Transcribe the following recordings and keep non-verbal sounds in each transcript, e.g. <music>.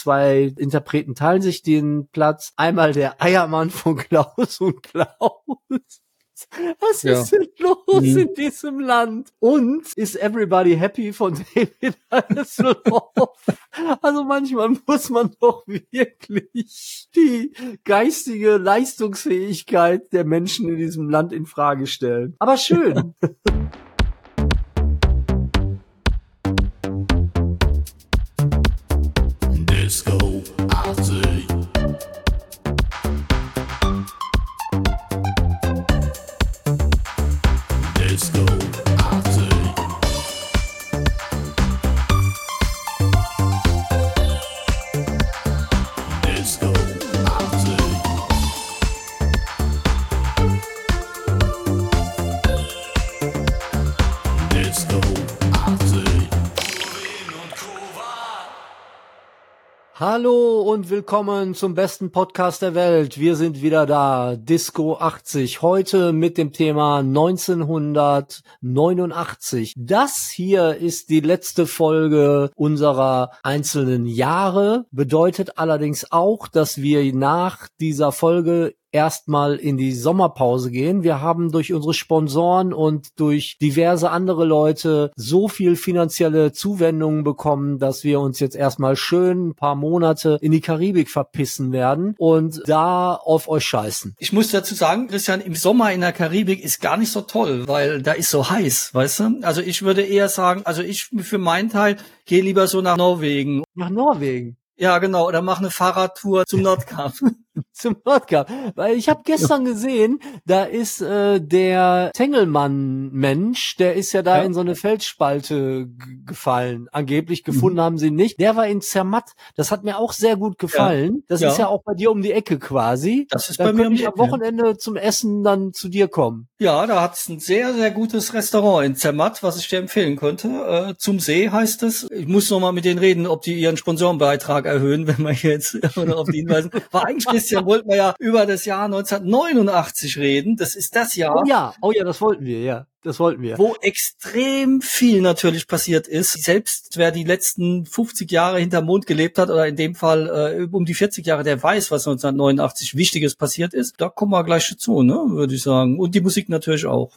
zwei Interpreten teilen sich den Platz. Einmal der Eiermann von <laughs> Klaus und Klaus. Was ja. ist denn los mhm. in diesem Land? Und ist Everybody Happy von <laughs> David Hasselhoff? Also manchmal muss man doch wirklich die geistige Leistungsfähigkeit der Menschen in diesem Land in Frage stellen. Aber schön. <laughs> go say. Hallo und willkommen zum besten Podcast der Welt. Wir sind wieder da, Disco 80, heute mit dem Thema 1989. Das hier ist die letzte Folge unserer einzelnen Jahre, bedeutet allerdings auch, dass wir nach dieser Folge erstmal in die Sommerpause gehen. Wir haben durch unsere Sponsoren und durch diverse andere Leute so viel finanzielle Zuwendungen bekommen, dass wir uns jetzt erstmal schön ein paar Monate in die Karibik verpissen werden und da auf euch scheißen. Ich muss dazu sagen, Christian, im Sommer in der Karibik ist gar nicht so toll, weil da ist so heiß, weißt du? Also ich würde eher sagen, also ich für meinen Teil gehe lieber so nach Norwegen. Nach Norwegen? Ja, genau. Oder mach eine Fahrradtour zum <laughs> Nordkap. <laughs> zum Nordkap. Weil ich habe gestern gesehen, da ist äh, der Tengelmann-Mensch, der ist ja da ja. in so eine Felsspalte gefallen. Angeblich gefunden mhm. haben sie ihn nicht. Der war in Zermatt. Das hat mir auch sehr gut gefallen. Ja. Das ja. ist ja auch bei dir um die Ecke quasi. Das ist da bei mir um die Ecke. am Wochenende zum Essen dann zu dir kommen. Ja, da hat's ein sehr, sehr gutes Restaurant in Zermatt, was ich dir empfehlen könnte. Äh, zum See heißt es. Ich muss noch mal mit denen reden, ob die ihren Sponsorenbeitrag erhöhen, <laughs> wenn wir jetzt oder auf die hinweisen. War eigentlich <laughs> Christian, wollten wir ja über das Jahr 1989 reden. Das ist das Jahr. Oh ja, oh ja, das wollten wir, ja. Das wollten wir. Wo extrem viel natürlich passiert ist. Selbst wer die letzten 50 Jahre hinterm Mond gelebt hat oder in dem Fall äh, um die 40 Jahre, der weiß, was 1989 Wichtiges passiert ist. Da kommen wir gleich dazu, ne, würde ich sagen. Und die Musik natürlich auch.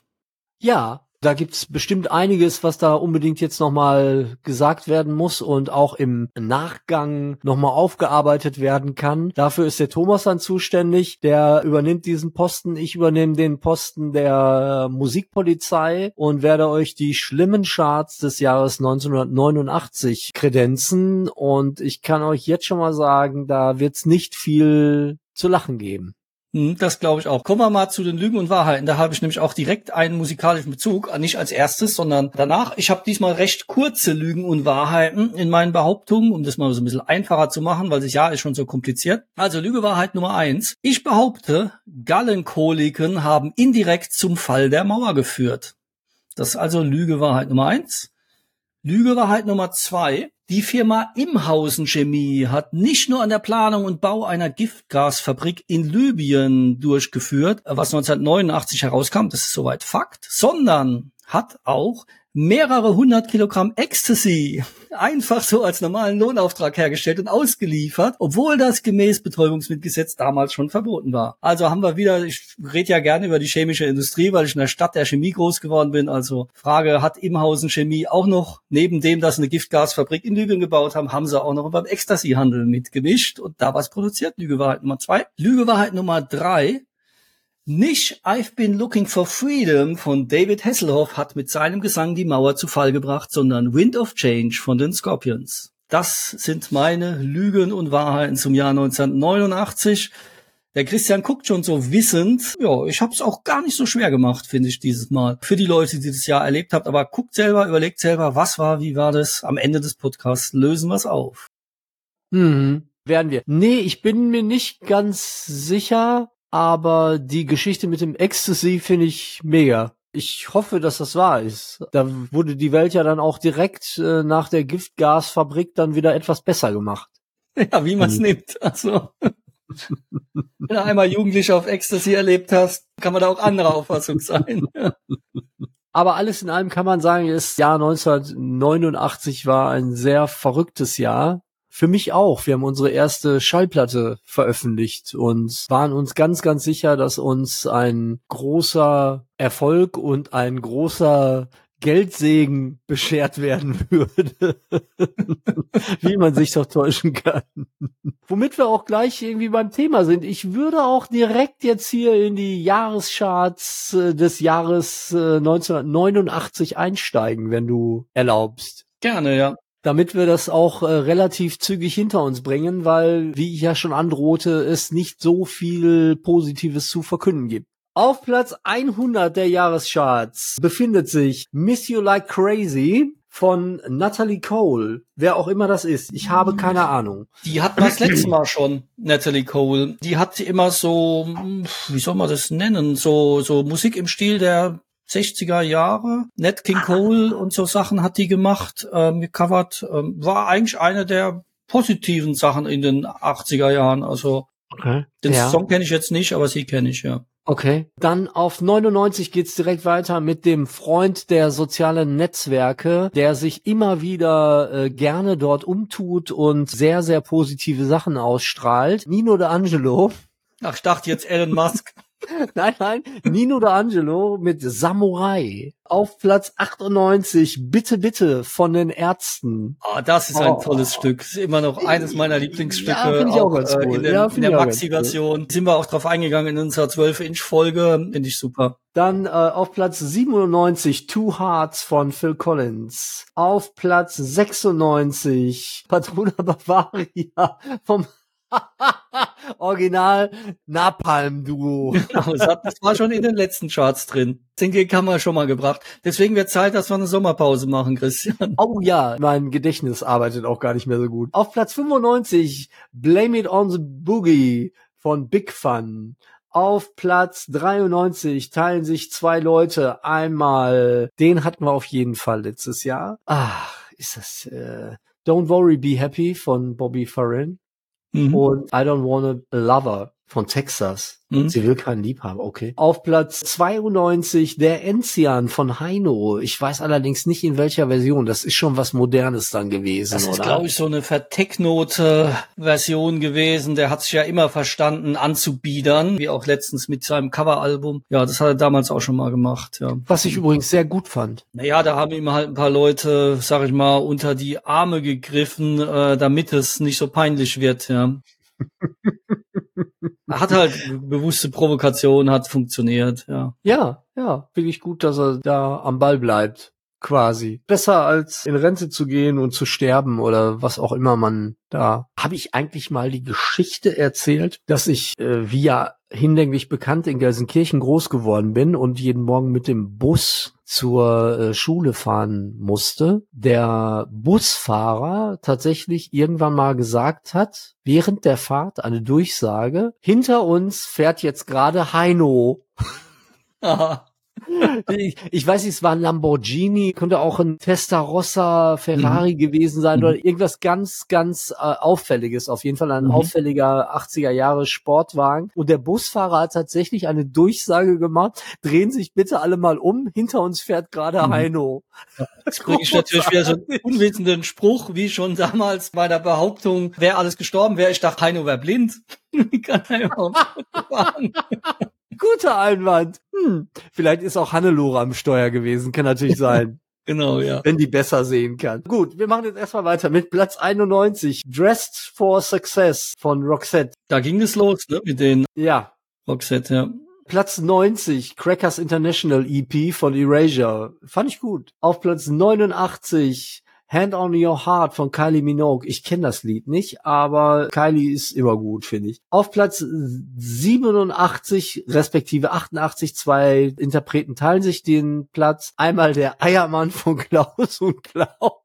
Ja, da gibt's bestimmt einiges, was da unbedingt jetzt nochmal gesagt werden muss und auch im Nachgang nochmal aufgearbeitet werden kann. Dafür ist der Thomas dann zuständig. Der übernimmt diesen Posten. Ich übernehme den Posten der Musikpolizei und werde euch die schlimmen Charts des Jahres 1989 kredenzen. Und ich kann euch jetzt schon mal sagen, da wird's nicht viel zu lachen geben. Hm, das glaube ich auch. Kommen wir mal zu den Lügen und Wahrheiten. Da habe ich nämlich auch direkt einen musikalischen Bezug, äh, nicht als erstes, sondern danach. Ich habe diesmal recht kurze Lügen und Wahrheiten in meinen Behauptungen, um das mal so ein bisschen einfacher zu machen, weil das Jahr ist schon so kompliziert. Also Lüge Wahrheit Nummer eins. Ich behaupte, Gallenkoliken haben indirekt zum Fall der Mauer geführt. Das ist also Lüge Wahrheit Nummer eins. Lüge Wahrheit Nummer zwei. Die Firma Imhausen Chemie hat nicht nur an der Planung und Bau einer Giftgasfabrik in Libyen durchgeführt, was 1989 herauskam, das ist soweit Fakt, sondern hat auch mehrere hundert Kilogramm Ecstasy einfach so als normalen Lohnauftrag hergestellt und ausgeliefert, obwohl das gemäß Betäubungsmittelgesetz damals schon verboten war. Also haben wir wieder, ich rede ja gerne über die chemische Industrie, weil ich in der Stadt der Chemie groß geworden bin. Also Frage, hat Imhausen Chemie auch noch, neben dem, dass sie eine Giftgasfabrik in Lügen gebaut haben, haben sie auch noch beim Ecstasy-Handel mitgemischt und da was produziert. Lügewahrheit Nummer zwei. Lügewahrheit Nummer drei. Nicht I've Been Looking for Freedom von David Hasselhoff hat mit seinem Gesang die Mauer zu Fall gebracht, sondern Wind of Change von den Scorpions. Das sind meine Lügen und Wahrheiten zum Jahr 1989. Der Christian guckt schon so wissend. Ja, ich habe es auch gar nicht so schwer gemacht, finde ich, dieses Mal. Für die Leute, die das Jahr erlebt habt. Aber guckt selber, überlegt selber, was war, wie war das. Am Ende des Podcasts lösen wir es auf. Hm, werden wir. Nee, ich bin mir nicht ganz sicher, aber die Geschichte mit dem Ecstasy finde ich mega. Ich hoffe, dass das wahr ist. Da wurde die Welt ja dann auch direkt äh, nach der Giftgasfabrik dann wieder etwas besser gemacht. <laughs> Ja, wie man es mhm. nimmt. Also, <laughs> wenn du einmal Jugendliche auf Ecstasy erlebt hast, kann man da auch anderer Auffassung sein. <laughs> Aber alles in allem kann man sagen, das Jahr 1989 war ein sehr verrücktes Jahr Für mich auch. Wir haben unsere erste Schallplatte veröffentlicht und waren uns ganz, ganz sicher, dass uns ein großer Erfolg und ein großer Geldsegen beschert werden <laughs> würde. Wie man sich doch täuschen kann. Womit wir auch gleich irgendwie beim Thema sind. Ich würde auch direkt jetzt hier in die Jahrescharts äh, des Jahres äh, 1989 einsteigen, wenn du erlaubst. Gerne, ja damit wir das auch äh, relativ zügig hinter uns bringen, weil, wie ich ja schon androhte, es nicht so viel Positives zu verkünden gibt. Auf Platz 100 der Jahrescharts befindet sich Miss You Like Crazy von Natalie Cole. Wer auch immer das ist. Ich habe keine Ahnung. Die hat das letzte Mal schon, Natalie Cole. Die hat immer so, wie soll man das nennen? So, so Musik im Stil der 60er Jahre. Nat King Cole und so Sachen hat die gemacht, ähm, gecovert. Ähm, war eigentlich eine der positiven Sachen in den 80er Jahren. Also okay. den ja. Song kenne ich jetzt nicht, aber sie kenne ich, ja. Okay. Dann auf 99 geht's direkt weiter mit dem Freund der sozialen Netzwerke, der sich immer wieder äh, gerne dort umtut und sehr, sehr positive Sachen ausstrahlt. Nino D'Angelo. Ach, ich dachte jetzt Elon Musk. <laughs> <laughs> nein, nein, Nino D'Angelo mit Samurai. Auf Platz 98, Bitte, bitte von den Ärzten. Oh, das ist ein oh. tolles Stück. Ist immer noch eines meiner Lieblingsstücke. Ja, finde ich auch, auch ganz äh, cool. In, den, ja, in der Maxi-Version cool. sind wir auch drauf eingegangen in unserer 12-Inch-Folge. Finde ich super. Dann äh, auf Platz 97 Two Hearts von Phil Collins. Auf Platz 96 Patrona Bavaria <laughs> vom <laughs> <laughs> Original Napalm-Duo. Genau, das war schon in den letzten Charts drin. Den Gig haben wir schon mal gebracht. Deswegen wird Zeit, dass wir eine Sommerpause machen, Christian. <laughs> Oh ja, mein Gedächtnis arbeitet auch gar nicht mehr so gut. Auf Platz 95 Blame It on the Boogie von Big Fun. Auf Platz 93 teilen sich zwei Leute. Einmal, den hatten wir auf jeden Fall letztes Jahr. Ach, ist das äh, Don't Worry, Be Happy von Bobby Farren mhm. und I Don't Wanna a Lover von Texas. Mhm. Sie will keinen Liebhaber, okay. Auf Platz 92 der Enzian von Heino. Ich weiß allerdings nicht in welcher Version. Das ist schon was Modernes dann gewesen, Das ist, glaube ich, so eine vertechnote Version gewesen. Der hat sich ja immer verstanden anzubiedern, wie auch letztens mit seinem Coveralbum. Ja, das hat er damals auch schon mal gemacht, ja. Was ich übrigens sehr gut fand. Naja, da haben ihm halt ein paar Leute, sag ich mal, unter die Arme gegriffen, äh, damit es nicht so peinlich wird, ja. Hat halt bewusste Provokation, hat funktioniert, ja. Ja, ja, wirklich gut, dass er da am Ball bleibt. Quasi. Besser als in Rente zu gehen und zu sterben oder was auch immer man da. Habe ich eigentlich mal die Geschichte erzählt, dass ich äh, via hinlänglich bekannt in Gelsenkirchen groß geworden bin und jeden Morgen mit dem Bus zur äh, Schule fahren musste, der Busfahrer tatsächlich irgendwann mal gesagt hat, während der Fahrt eine Durchsage, hinter uns fährt jetzt gerade Heino. <laughs> <laughs> ich, ich, weiß nicht, es war ein Lamborghini, könnte auch ein Testarossa Ferrari mhm. gewesen sein mhm. oder irgendwas ganz, ganz äh, Auffälliges. Auf jeden Fall ein mhm. auffälliger 80er Jahre Sportwagen. Und der Busfahrer hat tatsächlich eine Durchsage gemacht, drehen sich bitte alle mal um, hinter uns fährt gerade mhm. Heino. Jetzt kriege ich natürlich wieder so einen unwissenden Spruch, wie schon damals bei der Behauptung, wer alles gestorben wäre. Ich dachte, Heino wäre blind. <laughs> Kann überhaupt fahren? Guter Einwand. Hm. Vielleicht ist auch Hannelore am Steuer gewesen. Kann natürlich sein. <laughs> Genau, ja. Wenn die besser sehen kann. Gut, wir machen jetzt erstmal weiter mit Platz 91. Dressed for Success von Roxette. Da ging es los, ne? Mit den ja. Roxette, ja. Platz 90, Crackers International EP von Erasure. Fand ich gut. Auf Platz 89, Hand on Your Heart von Kylie Minogue. Ich kenne das Lied nicht, aber Kylie ist immer gut, finde ich. Auf Platz 87 respektive 88 zwei Interpreten teilen sich den Platz. Einmal der Eiermann von Klaus und Klaus.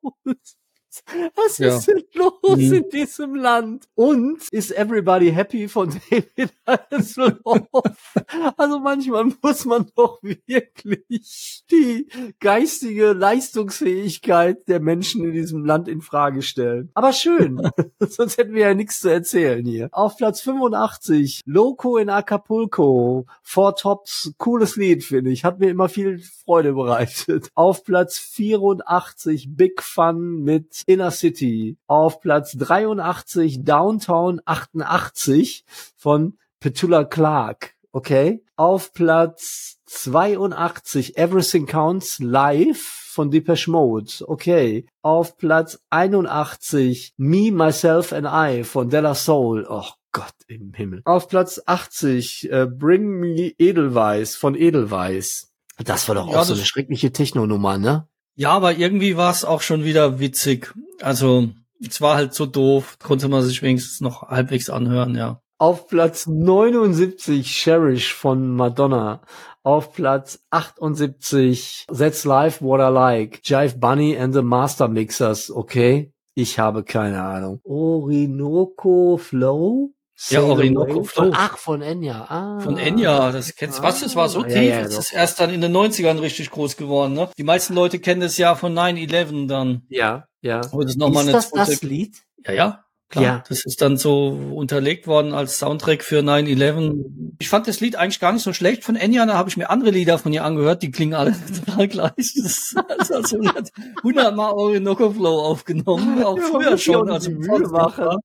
Was ja. ist denn los mhm. in diesem Land? Und ist Everybody Happy von David <laughs> Hasselhoff? also manchmal muss man doch wirklich die geistige Leistungsfähigkeit der Menschen in diesem Land in Frage stellen. Aber schön. <laughs> Sonst hätten wir ja nichts zu erzählen hier. Auf Platz 85, Loco in Acapulco. Four Tops, cooles Lied, finde ich. Hat mir immer viel Freude bereitet. Auf Platz 84, Big Fun mit Inner City. Auf Platz 83 Downtown 88 von Petula Clark. Okay. Auf Platz 82 Everything Counts Live von Depeche Mode. Okay. Auf Platz 81 Me, Myself and I von Della Soul. Oh Gott im Himmel. Auf Platz 80 äh, Bring Me Edelweiss von Edelweiss. Das war doch Ja, auch so eine schreckliche Techno-Nummer, ne? Ja, aber irgendwie war es auch schon wieder witzig. Also, es war halt so doof, konnte man sich wenigstens noch halbwegs anhören, ja. Auf Platz 79 Cherish von Madonna. Auf Platz 78 That's Life What I Like. Jive Bunny and the Master Mixers. Okay. Ich habe keine Ahnung. Orinoco Flow? Ja, Orinoco? Flow. Ach, von Enya. Ah. Von Enya, das kennst du. Was, das war so Ah, tief, ja, ja, es doch. ist erst dann in den 90ern richtig groß geworden, ne? Die meisten Leute kennen das ja von 9-11 dann. Ja, ja. Wo das nochmal Ist eine das das Lied? Ja, ja. Klar, Ja. das ist dann so unterlegt worden als Soundtrack für 9-11. Ich fand das Lied eigentlich gar nicht so schlecht von Enya, da habe ich mir andere Lieder von ihr angehört, die klingen alle <laughs> total gleich. Das ist also, sie hat hundertmal Orinoco Flow aufgenommen, auch Ja, früher schon. Also Mühe machen.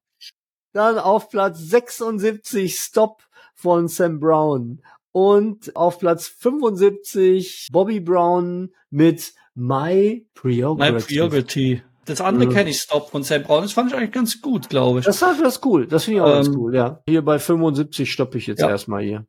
Dann auf Platz 76 Stop von Sam Brown. Und auf Platz 75 Bobby Brown mit My Prerogative. My Priority. Das andere Mhm. kenne ich, Stop von Sam Brown. Das fand ich eigentlich ganz gut, glaube ich. Das war das ist cool. Das finde ich auch ganz Ähm, cool, ja. Hier bei 75 stoppe ich jetzt Ja. erstmal hier.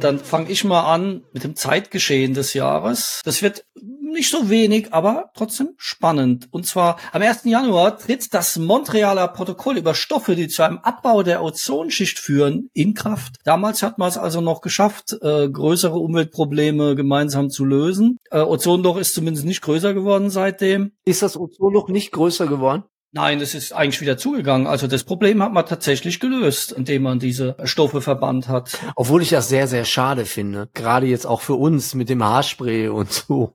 Dann fange ich mal an mit dem Zeitgeschehen des Jahres. Das wird nicht so wenig, aber trotzdem spannend. Und zwar am 1. Januar tritt das Montrealer Protokoll über Stoffe, die zu einem Abbau der Ozonschicht führen, in Kraft. Damals hat man es also noch geschafft, äh, größere Umweltprobleme gemeinsam zu lösen. Äh, Ozonloch ist zumindest nicht größer geworden seitdem. Ist das Ozonloch nicht größer geworden? Nein, es ist eigentlich wieder zugegangen. Also das Problem hat man tatsächlich gelöst, indem man diese Stoffe verbannt hat. Obwohl ich das sehr, sehr schade finde. Gerade jetzt auch für uns mit dem Haarspray und so.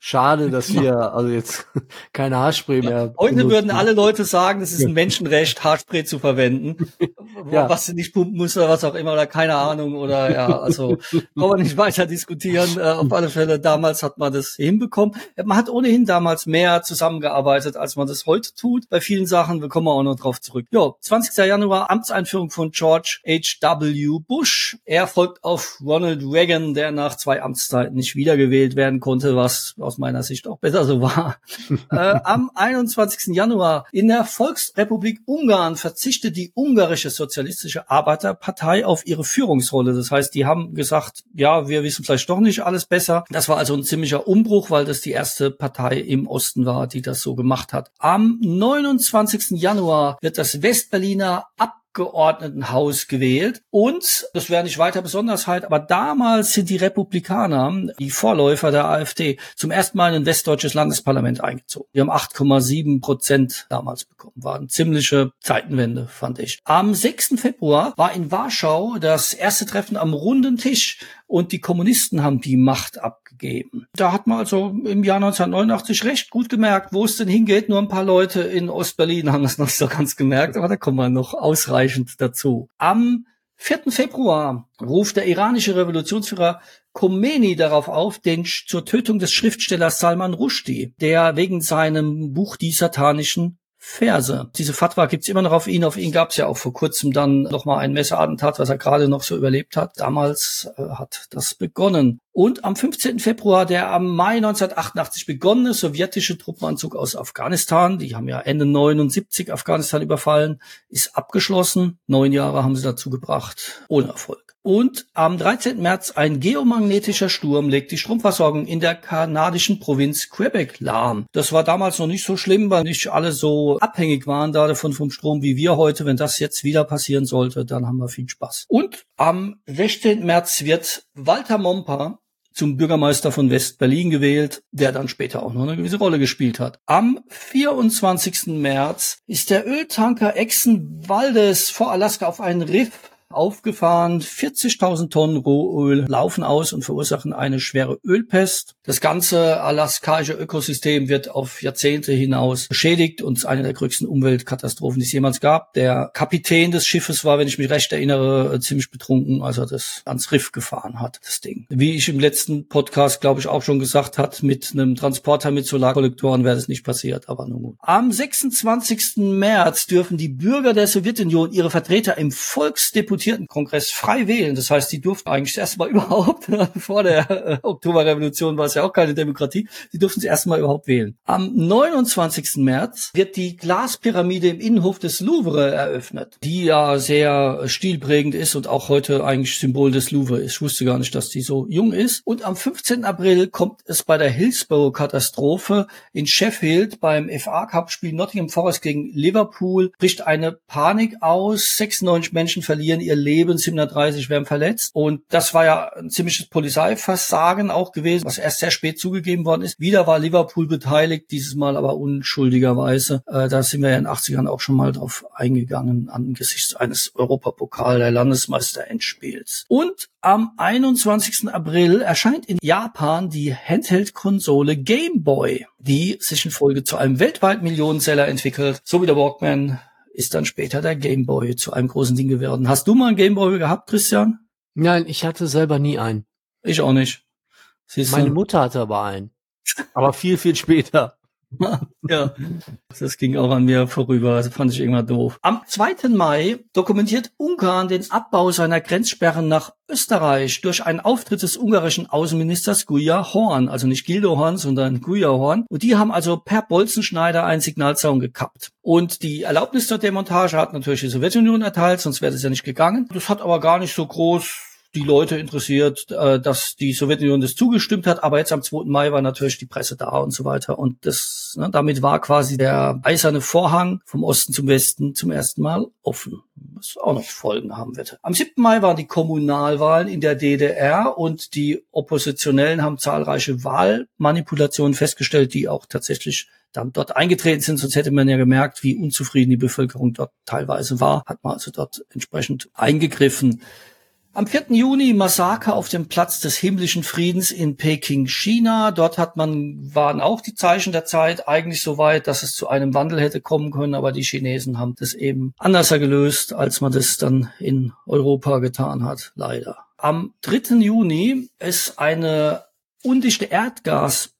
Schade, dass wir also jetzt <laughs> keine Haarspray mehr. Heute benutzen. würden alle Leute sagen, es ist ein Menschenrecht, Haarspray zu verwenden. <laughs> Ja. Was du nicht pumpen musst oder was auch immer oder keine Ahnung oder ja, also kann man nicht weiter diskutieren. Äh, auf alle Fälle, damals hat man das hinbekommen. Man hat ohnehin damals mehr zusammengearbeitet, als man das heute tut. Bei vielen Sachen, wir kommen auch noch drauf zurück. Jo, 20. Januar, Amtseinführung von George H.W. Bush. Er folgt auf Ronald Reagan, der nach zwei Amtszeiten nicht wiedergewählt werden konnte, was aus meiner Sicht auch besser so war. <laughs> äh, am 21. Januar in der Volksrepublik Ungarn verzichtet die ungarische Sozialistische Arbeiterpartei auf ihre Führungsrolle. Das heißt, die haben gesagt, ja, wir wissen vielleicht doch nicht alles besser. Das war also ein ziemlicher Umbruch, weil das die erste Partei im Osten war, die das so gemacht hat. Am 29. Januar wird das Westberliner Abgeordnetenhaus gewählt. Und, das wäre nicht weiter Besonderheit, aber damals sind die Republikaner, die Vorläufer der AfD, zum ersten Mal in ein westdeutsches Landesparlament eingezogen. Die haben 8,7 Prozent damals bekommen. War eine ziemliche Zeitenwende, fand ich. Am 6. Februar war in Warschau das erste Treffen am runden Tisch und die Kommunisten haben die Macht abgegeben. Da hat man also im Jahr 1989 recht gut gemerkt, wo es denn hingeht. Nur ein paar Leute in Ostberlin haben das noch nicht so ganz gemerkt, aber da kommen wir noch ausreichend dazu. Am 4. Februar ruft der iranische Revolutionsführer Khomeini darauf auf, den zur Tötung des Schriftstellers Salman Rushdie, der wegen seinem Buch Die satanischen Verse. Diese Fatwa gibt's immer noch auf ihn. Auf ihn gab's ja auch vor kurzem dann nochmal ein Messerattentat, was er gerade noch so überlebt hat. Damals äh, hat das begonnen. Und am 15. Februar der am Mai 1988 begonnene sowjetische Truppenanzug aus Afghanistan, die haben ja Ende 79 Afghanistan überfallen, ist abgeschlossen. Neun Jahre haben sie dazu gebracht, ohne Erfolg. Und am 13. März ein geomagnetischer Sturm legt die Stromversorgung in der kanadischen Provinz Quebec lahm. Das war damals noch nicht so schlimm, weil nicht alle so abhängig waren davon vom Strom wie wir heute. Wenn das jetzt wieder passieren sollte, dann haben wir viel Spaß. Und am 16. März wird Walter Momper zum Bürgermeister von West-Berlin gewählt, der dann später auch noch eine gewisse Rolle gespielt hat. Am 24. März ist der Öltanker Exxon vor Alaska auf einen Riff aufgefahren. 40.000 Tonnen Rohöl laufen aus und verursachen eine schwere Ölpest. Das ganze alaskaische Ökosystem wird auf Jahrzehnte hinaus beschädigt und ist eine der größten Umweltkatastrophen, die es jemals gab. Der Kapitän des Schiffes war, wenn ich mich recht erinnere, ziemlich betrunken, als er das ans Riff gefahren hat, das Ding. Wie ich im letzten Podcast, glaube ich, auch schon gesagt hat, mit einem Transporter mit Solarkollektoren wäre das nicht passiert, aber nun gut. Am 26. März dürfen die Bürger der Sowjetunion ihre Vertreter im Volksdeputiertenkongress frei wählen. Das heißt, die durften eigentlich erstmal <laughs> überhaupt, vor der äh, Oktoberrevolution war es ja auch keine Demokratie, die durften sie erstmal überhaupt wählen. Am 29. März wird die Glaspyramide im Innenhof des Louvre eröffnet, die ja sehr stilprägend ist und auch heute eigentlich Symbol des Louvre ist. Ich wusste gar nicht, dass die so jung ist. Und am 15. April kommt es bei der Hillsborough-Katastrophe in Sheffield beim FA Cup-Spiel Nottingham Forest gegen Liverpool bricht eine Panik aus. 96 Menschen verlieren ihr Leben, 730 werden verletzt. Und das war ja ein ziemliches Polizeiversagen auch gewesen, was erst sehr spät zugegeben worden ist. Wieder war Liverpool beteiligt, dieses Mal aber unschuldigerweise. Äh, da sind wir ja in den 80ern auch schon mal drauf eingegangen angesichts eines Europapokal der Landesmeister-Endspiels. Und am 21. April erscheint in Japan die Handheld-Konsole Game Boy, die sich in Folge zu einem weltweit Millionenseller entwickelt. So wie der Walkman ist dann später der Game Boy zu einem großen Ding geworden. Hast du mal einen Game Boy gehabt, Christian? Nein, ich hatte selber nie einen. Ich auch nicht. Siehst Meine Mutter hatte aber einen. Aber viel, viel später. Ja, das ging auch an mir vorüber. Das fand ich irgendwann doof. Am 2. Mai dokumentiert Ungarn den Abbau seiner Grenzsperren nach Österreich durch einen Auftritt des ungarischen Außenministers Guya Horn, also nicht Gildo Horn, sondern Guya Horn. Und die haben also per Bolzenschneider einen Signalzaun gekappt. Und die Erlaubnis zur Demontage hat natürlich die Sowjetunion erteilt, sonst wäre das ja nicht gegangen. Das hat aber gar nicht so groß die Leute interessiert, äh, dass die Sowjetunion das zugestimmt hat. Aber jetzt am 2. Mai war natürlich die Presse da und so weiter. Und das, ne, damit war quasi der eiserne Vorhang vom Osten zum Westen zum ersten Mal offen. Was auch noch Folgen haben wird. Am 7. Mai waren die Kommunalwahlen in der DDR und die Oppositionellen haben zahlreiche Wahlmanipulationen festgestellt, die auch tatsächlich dann dort eingetreten sind. Sonst hätte man ja gemerkt, wie unzufrieden die Bevölkerung dort teilweise war. Hat man also dort entsprechend eingegriffen. Am 4. Juni Massaker auf dem Platz des himmlischen Friedens in Peking, China. Dort hat man, waren auch die Zeichen der Zeit eigentlich so weit, dass es zu einem Wandel hätte kommen können, aber die Chinesen haben das eben anders gelöst, als man das dann in Europa getan hat, leider. Am 3. Juni ist eine undichte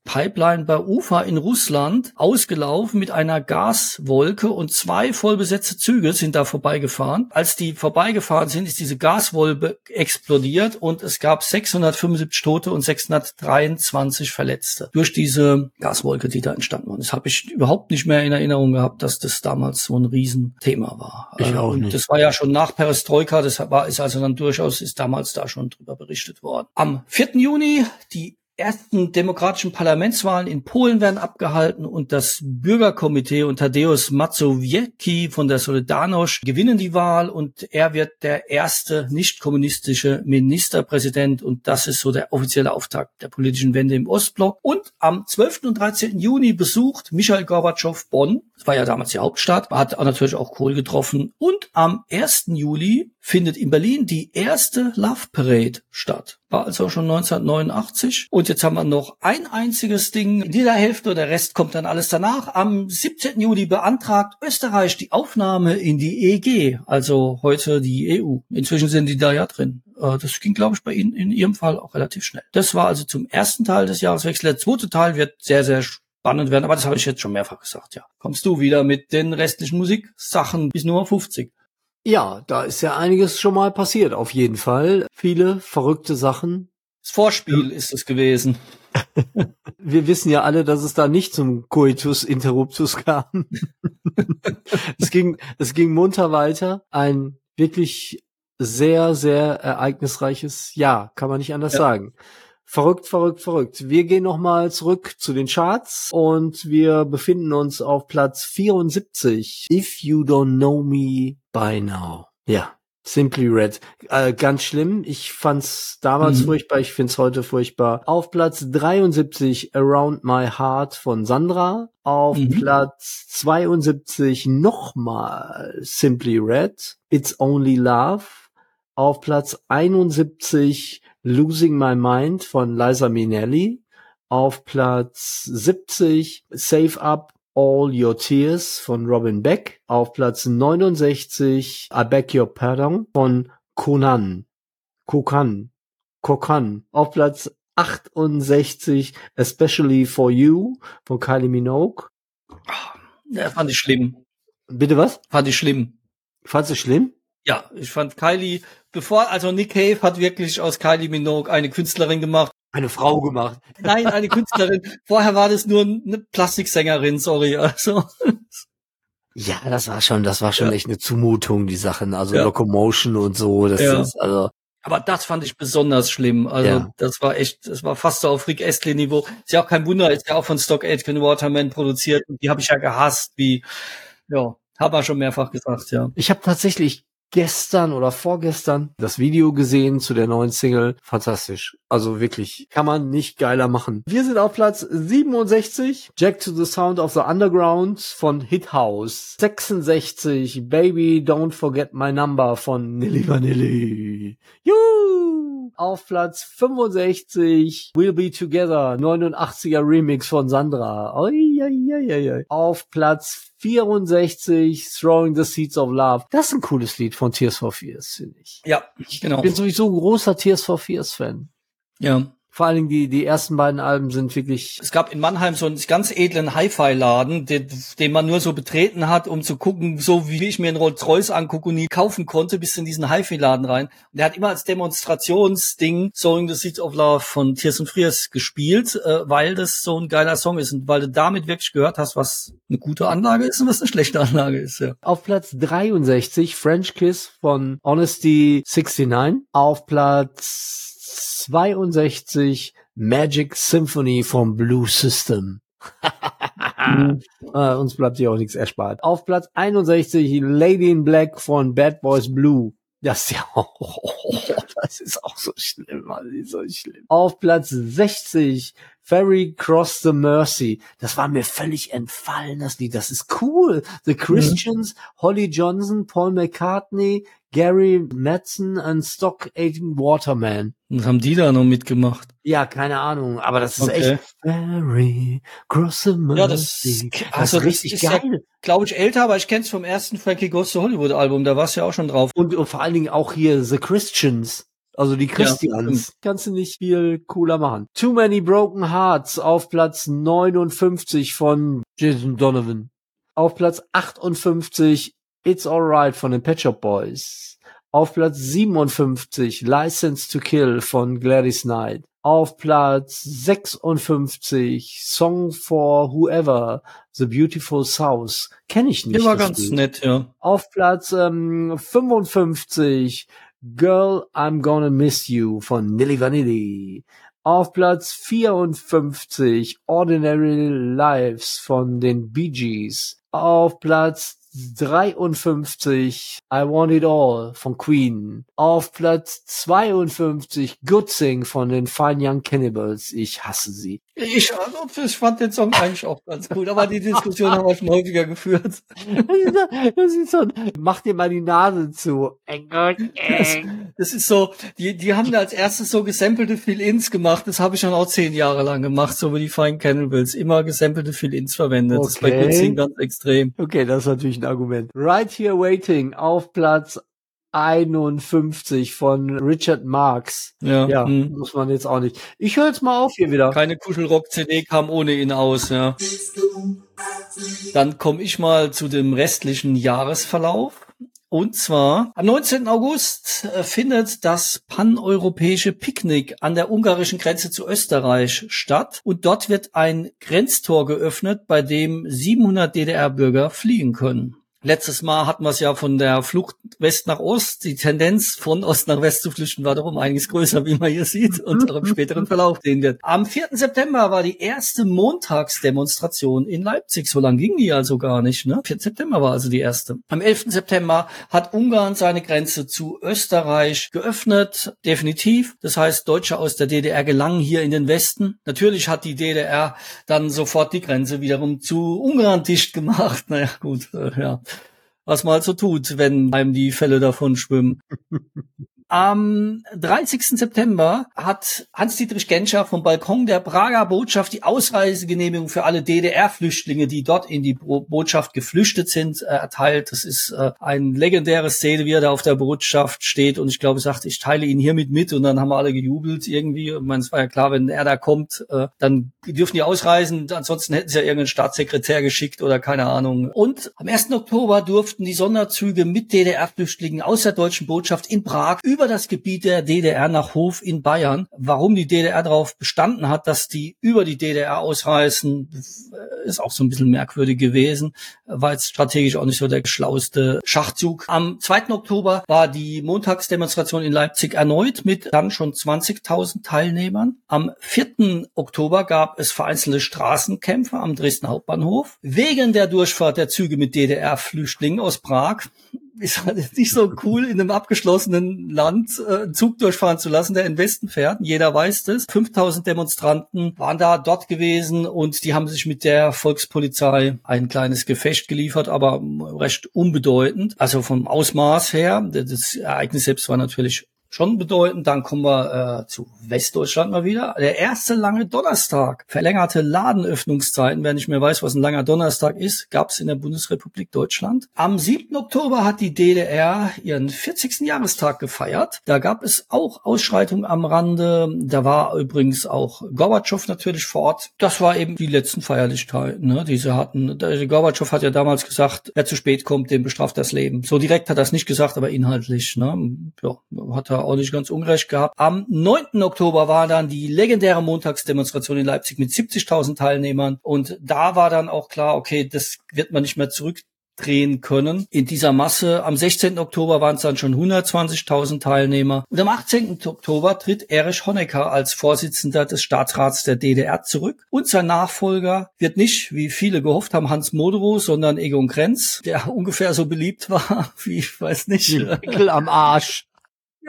Erdgaspipeline bei Ufa in Russland ausgelaufen mit einer Gaswolke und zwei vollbesetzte Züge sind da vorbeigefahren. Als die vorbeigefahren sind, ist diese Gaswolke explodiert und es gab 675 Tote und 623 Verletzte durch diese Gaswolke, die da entstanden war. Das habe ich überhaupt nicht mehr in Erinnerung gehabt, dass das damals so ein Riesenthema war. Ich auch und nicht. Das war ja schon nach Perestroika, das war, ist also dann durchaus, ist damals da schon drüber berichtet worden. Am 4. Juni die ersten demokratischen Parlamentswahlen in Polen werden abgehalten und das Bürgerkomitee und Tadeusz Mazowiecki von der Solidarność gewinnen die Wahl und er wird der erste nicht kommunistische Ministerpräsident und das ist so der offizielle Auftakt der politischen Wende im Ostblock. Und am 12. und 13. Juni besucht Michael Gorbatschow Bonn. Das war ja damals die Hauptstadt, hat natürlich auch Kohl getroffen. Und am 1. Juli findet in Berlin die erste Love Parade statt. War also schon 1989. Und jetzt haben wir noch ein Ding in dieser Hälfte, der Rest kommt dann alles danach. Am 17. Juli beantragt Österreich die Aufnahme in die EG, also heute die EU. Inzwischen sind die da ja drin. Äh, Das ging, glaube ich, bei Ihnen in Ihrem Fall auch relativ schnell. Das war also zum ersten Teil des Jahreswechsels. Der zweite Teil wird sehr, sehr spannend werden, aber das habe ich jetzt schon mehrfach gesagt, ja. Kommst du wieder mit den restlichen Musiksachen bis Nummer 50? Ja, da ist ja einiges schon mal passiert, auf jeden Fall. Viele verrückte Sachen. Das Vorspiel ist es gewesen. Wir wissen ja alle, dass es da nicht zum Coitus Interruptus kam. <laughs> es ging, es ging munter weiter. Ein wirklich sehr, sehr ereignisreiches Jahr, kann man nicht anders Ja. sagen. Verrückt, verrückt, verrückt. Wir gehen nochmal zurück zu den Charts und wir befinden uns auf Platz 74. If you don't know me by now. Ja. Simply Red. Äh, ganz schlimm. Ich fand's damals Mhm. furchtbar. Ich find's heute furchtbar. Auf Platz 73 Around My Heart von Sandra. Auf Mhm. Platz 72 nochmal Simply Red. It's Only Love. Auf Platz 71 Losing My Mind von Liza Minnelli. Auf Platz 70 Save Up All Your Tears von Robin Beck. Auf Platz 69 I Beg Your Pardon von Conan. Kokan. Kokan. Auf Platz 68 Especially for You von Kylie Minogue. Ja, fand ich schlimm. Bitte was? Fand ich schlimm. Fandst du schlimm? Ja, ich fand Kylie, bevor, also Nick Cave hat wirklich aus Kylie Minogue eine Künstlerin gemacht. Eine Frau gemacht. Nein, eine Künstlerin. Vorher war das nur eine Plastiksängerin, sorry. Also. Ja, das war schon, das war schon Ja. echt eine Zumutung, die Sachen, also Ja. Locomotion und so, das Ja. ist, also, Aber das fand ich besonders schlimm. Also das war echt, das war fast so auf Rick Astley Niveau. Ist ja auch kein Wunder, ist ja auch von Stock Aitken Waterman produziert. Und die habe ich ja gehasst, wie, ja, habe wir schon mehrfach gesagt, ja. ich habe tatsächlich gestern oder vorgestern das Video gesehen zu der neuen Single. Fantastisch. Also wirklich, kann man nicht geiler machen. Wir sind auf Platz 67. Jack to the Sound of the Underground von Hit House. 66. Baby Don't Forget My Number von Nilly Vanilli. Juhu! Auf Platz 65 We'll Be Together, 89er Remix von Sandra. Oi, oi, oi, oi. Auf Platz 64 Throwing the Seeds of Love. Das ist ein cooles Lied von Tears for Fears, finde ich. Ja, genau. Ich bin sowieso ein großer Tears for Fears Fan. Ja. Vor allen Dingen die, die ersten beiden Alben sind wirklich Es gab in Mannheim so einen ganz edlen Hi-Fi-Laden, den, den man nur so betreten hat, um zu gucken, so wie ich mir einen Rolls-Royce angucke und nie kaufen konnte, bis in diesen Hi-Fi-Laden rein. Und der hat immer als Demonstrationsding Sowing the Seeds of Love von Tears and Friers gespielt, äh, weil das so ein geiler Song ist und weil du damit wirklich gehört hast, was eine gute Anlage ist und was eine schlechte Anlage ist. Ja. Auf Platz 63 French Kiss von Honesty 69. Auf Platz 62 Magic Symphony vom Blue System. <laughs> äh, uns bleibt hier auch nichts erspart. Auf Platz 61 Lady in Black von Bad Boys Blue. Das ist ja, <laughs> das ist auch so schlimm, ist so schlimm. Auf Platz 60 Ferry Cross the Mercy. Das war mir völlig entfallen, das Lied. Das ist cool. The Christians, Holly Johnson, Paul McCartney, Gary Madsen und Stock Aitken Waterman. Und haben die da noch mitgemacht? Ja, keine Ahnung, aber das ist Okay. echt the Mercy. Ja, das- das also ist richtig ist ja- geil. Glaube ich älter, aber ich kenne es vom ersten Frankie Goes to Hollywood Album, da war's ja auch schon drauf. Und, und vor allen Dingen auch hier The Christians. Also die Christians. Kannst du nicht viel cooler machen. Too Many Broken Hearts auf Platz 59 von Jason Donovan. Auf Platz 58 It's Alright von den Pet Shop Boys. Auf Platz 57 License to Kill von Gladys Knight. Auf Platz 56 Song for Whoever, The Beautiful South. Kenne ich nicht. Der war ganz Lied. nett, ja. Auf Platz ähm, 55 Girl, I'm Gonna Miss You von Nilly Vanilli. Auf Platz 54 Ordinary Lives von den Bee Gees. Auf Platz 53 I Want It All von Queen. Auf Platz 52 Good Thing von den Fine Young Cannibals. Ich hasse sie. Ich, also, ich fand den Song eigentlich auch ganz gut, aber die Diskussion haben wir schon häufiger geführt. Das ist so, mach dir mal die Nase zu. Das, das ist so, die, die haben da als erstes so gesampelte Fill-Ins gemacht. Das habe ich schon auch zehn Jahre lang gemacht, so wie die Fine Cannibals. Immer gesampelte Fill-Ins verwendet. Das ist bei Okay. Good Thing ganz extrem. Okay, das ist natürlich ein Argument. Right Here Waiting auf Platz 51 von Richard Marx. Ja. Ja, hm. muss man jetzt auch nicht. Ich höre jetzt mal auf hier wieder. Keine Kuschelrock-CD kam ohne ihn aus, ja. Dann komme ich mal zu dem restlichen Jahresverlauf. Und zwar am 19. August äh, findet das paneuropäische Picknick an der ungarischen Grenze zu Österreich statt. Und dort wird ein Grenztor geöffnet, bei dem 700 DDR-Bürger fliegen können. Letztes Mal hatten wir es ja von der Flucht West nach Ost. Die Tendenz von Ost nach West zu flüchten war doch um einiges größer, wie man hier sieht und auch im späteren Verlauf sehen wird. Am 4. September war die erste Montagsdemonstration in Leipzig. So lang ging die also gar nicht. Ne? 4. September war also die erste. Am 11. September hat Ungarn seine Grenze zu Österreich geöffnet. Definitiv. Das heißt, Deutsche aus der DDR gelangen hier in den Westen. Natürlich hat die DDR dann sofort die Grenze wiederum zu Ungarn dicht gemacht. <laughs> Naja, gut, äh, ja was man halt so tut, wenn einem die Fälle davon schwimmen. <laughs> Am 30. September hat Hans-Dietrich Genscher vom Balkon der Prager Botschaft die Ausreisegenehmigung für alle DDR-Flüchtlinge, die dort in die Botschaft geflüchtet sind, äh, erteilt. Das ist äh, ein legendäre Szene, wie er da auf der Botschaft steht und ich glaube, sagt, ich teile ihn hiermit mit und dann haben wir alle gejubelt irgendwie. Ich meine, es war ja klar, wenn er da kommt, äh, dann dürfen die ausreisen, ansonsten hätten sie ja irgendeinen Staatssekretär geschickt oder keine Ahnung. Und am 1. Oktober durften die Sonderzüge mit DDR-Flüchtlingen aus der deutschen Botschaft in Prag über das Gebiet der DDR nach Hof in Bayern. Warum die DDR darauf bestanden hat, dass die über die DDR ausreisen, ist auch so ein bisschen merkwürdig gewesen, war jetzt strategisch auch nicht so der schlauste Schachzug. Am 2. Oktober war die Montagsdemonstration in Leipzig erneut mit dann schon 20.000 Teilnehmern. Am 4. Oktober gab es vereinzelte Straßenkämpfe am Dresdner Hauptbahnhof wegen der Durchfahrt der Züge mit DDR-Flüchtlingen aus Prag ist halt nicht so cool, in einem abgeschlossenen Land äh, einen Zug durchfahren zu lassen, der in Westen fährt. Jeder weiß das. 5000 Demonstranten waren da dort gewesen und die haben sich mit der Volkspolizei ein kleines Gefecht geliefert, aber recht unbedeutend. Also vom Ausmaß her. Das Ereignis selbst war natürlich schon bedeutend. Dann kommen wir äh, zu Westdeutschland mal wieder. Der erste lange Donnerstag. Verlängerte Ladenöffnungszeiten. Wer nicht mehr weiß, was ein langer Donnerstag ist, gab es in der Bundesrepublik Deutschland. Am 7. Oktober hat die DDR ihren 40. Jahrestag gefeiert. Da gab es auch Ausschreitungen am Rande. Da war übrigens auch Gorbatschow natürlich vor Ort. Das war eben die letzten Feierlichkeiten, ne, die sie hatten. Der Gorbatschow hat ja damals gesagt, wer zu spät kommt, dem bestraft das Leben. So direkt hat er es nicht gesagt, aber inhaltlich. Ne, ja, hat er auch nicht ganz unrecht gehabt. Am 9. Oktober war dann die legendäre Montagsdemonstration in Leipzig mit 70.000 Teilnehmern und da war dann auch klar, okay, das wird man nicht mehr zurück drehen können. In dieser Masse am 16. Oktober waren es dann schon 120.000 Teilnehmer. Und am 18. Oktober tritt Erich Honecker als Vorsitzender des Staatsrats der DDR zurück. Und sein Nachfolger wird nicht, wie viele gehofft haben, Hans Moderow, sondern Egon Krenz, der <laughs> ungefähr so beliebt war <laughs> wie, ich weiß nicht. Pickel am Arsch.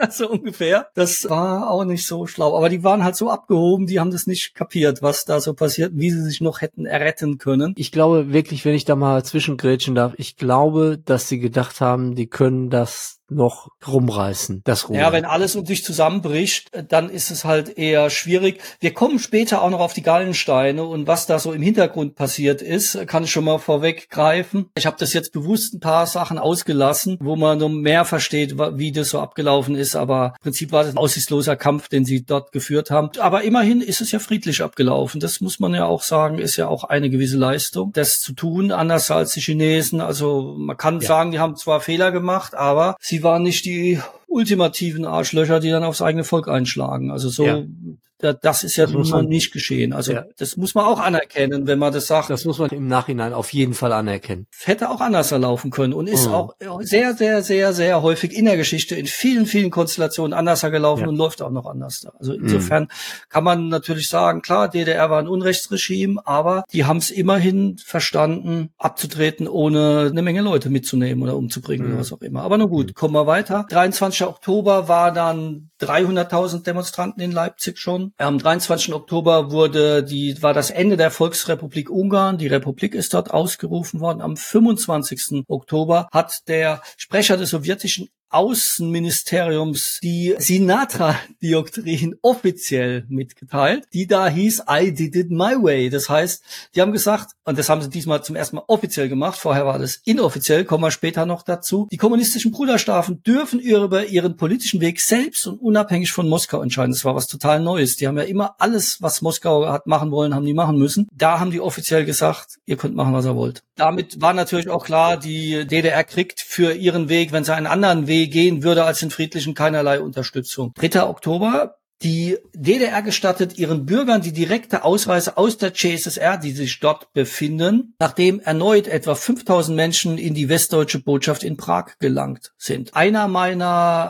<laughs> So ungefähr. Das war auch nicht so schlau. Aber die waren halt so abgehoben, die haben das nicht kapiert, was da so passiert, wie sie sich noch hätten erretten können. Ich glaube wirklich, wenn ich da mal zwischengrätschen darf, ich glaube, dass sie gedacht haben, die können das noch rumreißen, das Ruder. Ja, wenn alles um sich zusammenbricht, dann ist es halt eher schwierig. Wir kommen später auch noch auf die Gallensteine und was da so im Hintergrund passiert ist, kann ich schon mal vorweggreifen. Ich habe das jetzt bewusst ein paar Sachen ausgelassen, wo man noch mehr versteht, wie das so abgelaufen ist, aber im Prinzip war das ein aussichtsloser Kampf, den sie dort geführt haben. Aber immerhin ist es ja friedlich abgelaufen. Das muss man ja auch sagen, ist ja auch eine gewisse Leistung, das zu tun, anders als die Chinesen. Also man kann ja. sagen, die haben zwar Fehler gemacht, aber sie die waren nicht die ultimativen Arschlöcher, die dann aufs eigene Volk einschlagen. Also so ja das ist ja das muss man nicht geschehen. Also ja. das muss man auch anerkennen, wenn man das sagt. Das muss man im Nachhinein auf jeden Fall anerkennen. Hätte auch anders erlaufen können und ist mhm. auch sehr, sehr, sehr, sehr häufig in der Geschichte in vielen, vielen Konstellationen anders gelaufen ja. und läuft auch noch anders. Also mhm. insofern mhm. kann man natürlich sagen, klar, DDR war ein Unrechtsregime, aber die haben es immerhin verstanden, abzutreten, ohne eine Menge Leute mitzunehmen oder umzubringen mhm. oder was auch immer. Aber nur gut, mhm. kommen wir weiter. 23. Oktober war dann 300.000 Demonstranten in Leipzig schon. Am 23. Oktober wurde die, war das Ende der Volksrepublik Ungarn. Die Republik ist dort ausgerufen worden. Am 25. Oktober hat der Sprecher des sowjetischen Außenministeriums die Sinatra-Doktrin offiziell mitgeteilt, die da hieß, I did it my way. Das heißt, die haben gesagt, und das haben sie diesmal zum ersten Mal offiziell gemacht, vorher war das inoffiziell, kommen wir später noch dazu, die kommunistischen Bruderstaaten dürfen über ihren politischen Weg selbst und unabhängig von Moskau entscheiden. Das war was total Neues. Die haben ja immer alles, was Moskau hat machen wollen, haben die machen müssen. Da haben die offiziell gesagt, ihr könnt machen, was ihr wollt. Damit war natürlich auch klar, die DDR kriegt für ihren Weg, wenn sie einen anderen Weg gehen würde als den friedlichen keinerlei Unterstützung. 3. Oktober die DDR gestattet ihren Bürgern die direkte Ausreise aus der CSSR, die sich dort befinden, nachdem erneut etwa 5000 Menschen in die westdeutsche Botschaft in Prag gelangt sind. Einer meiner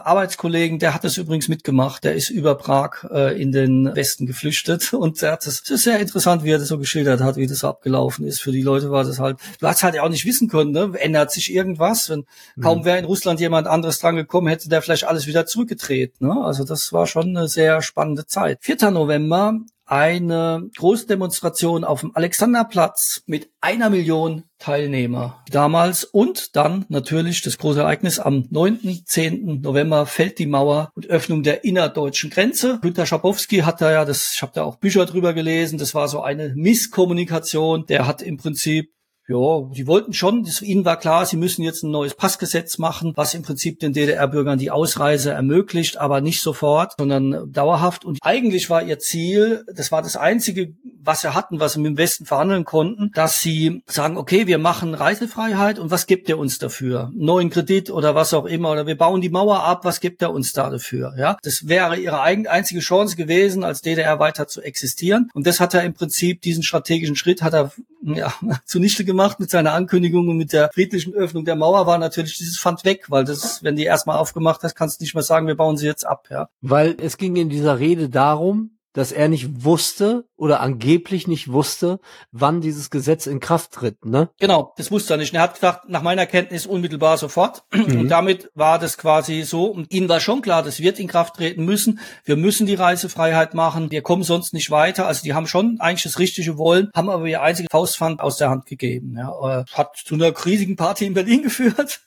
Arbeitskollegen, der hat es übrigens mitgemacht, der ist über Prag äh, in den Westen geflüchtet <laughs> und er hat es, es ist sehr interessant, wie er das so geschildert hat, wie das abgelaufen ist. Für die Leute war das halt, du hast halt auch nicht wissen können, ne? ändert sich irgendwas, wenn mhm. kaum wäre in Russland jemand anderes dran gekommen, hätte der vielleicht alles wieder zurückgedreht. Ne? Also das war schon eine sehr spannende Zeit. 4. November eine große Demonstration auf dem Alexanderplatz mit einer Million Teilnehmer damals und dann natürlich das große Ereignis am 9. 10. November fällt die Mauer und Öffnung der innerdeutschen Grenze. Günter Schabowski hat da ja, das, ich habe da auch Bücher drüber gelesen, das war so eine Misskommunikation. Der hat im Prinzip ja, die wollten schon, ihnen war klar, sie müssen jetzt ein neues Passgesetz machen, was im Prinzip den DDR-Bürgern die Ausreise ermöglicht, aber nicht sofort, sondern dauerhaft. Und eigentlich war ihr Ziel, das war das Einzige, was sie hatten, was sie mit dem Westen verhandeln konnten, dass sie sagen, okay, wir machen Reisefreiheit und was gibt ihr uns dafür? Neuen Kredit oder was auch immer, oder wir bauen die Mauer ab, was gibt er uns da dafür? Ja, das wäre ihre einzige Chance gewesen, als DDR weiter zu existieren. Und das hat er im Prinzip, diesen strategischen Schritt hat er ja, <laughs> zunichte gemacht mit seiner Ankündigung und mit der friedlichen Öffnung der Mauer war natürlich dieses Pfand weg, weil das, wenn die erstmal aufgemacht hast, kannst du nicht mehr sagen, wir bauen sie jetzt ab, ja. Weil es ging in dieser Rede darum, dass er nicht wusste oder angeblich nicht wusste, wann dieses Gesetz in Kraft tritt, ne? Genau, das wusste er nicht. Er hat gesagt, nach meiner Kenntnis unmittelbar sofort. <clears throat> Mhm. Und damit war das quasi so. Und ihnen war schon klar, das wird in Kraft treten müssen. Wir müssen die Reisefreiheit machen. Wir kommen sonst nicht weiter. Also die haben schon eigentlich das richtige Wollen, haben aber ihr einziges Faustpfand aus der Hand gegeben. Ja, hat zu einer riesigen Party in Berlin <laughs> geführt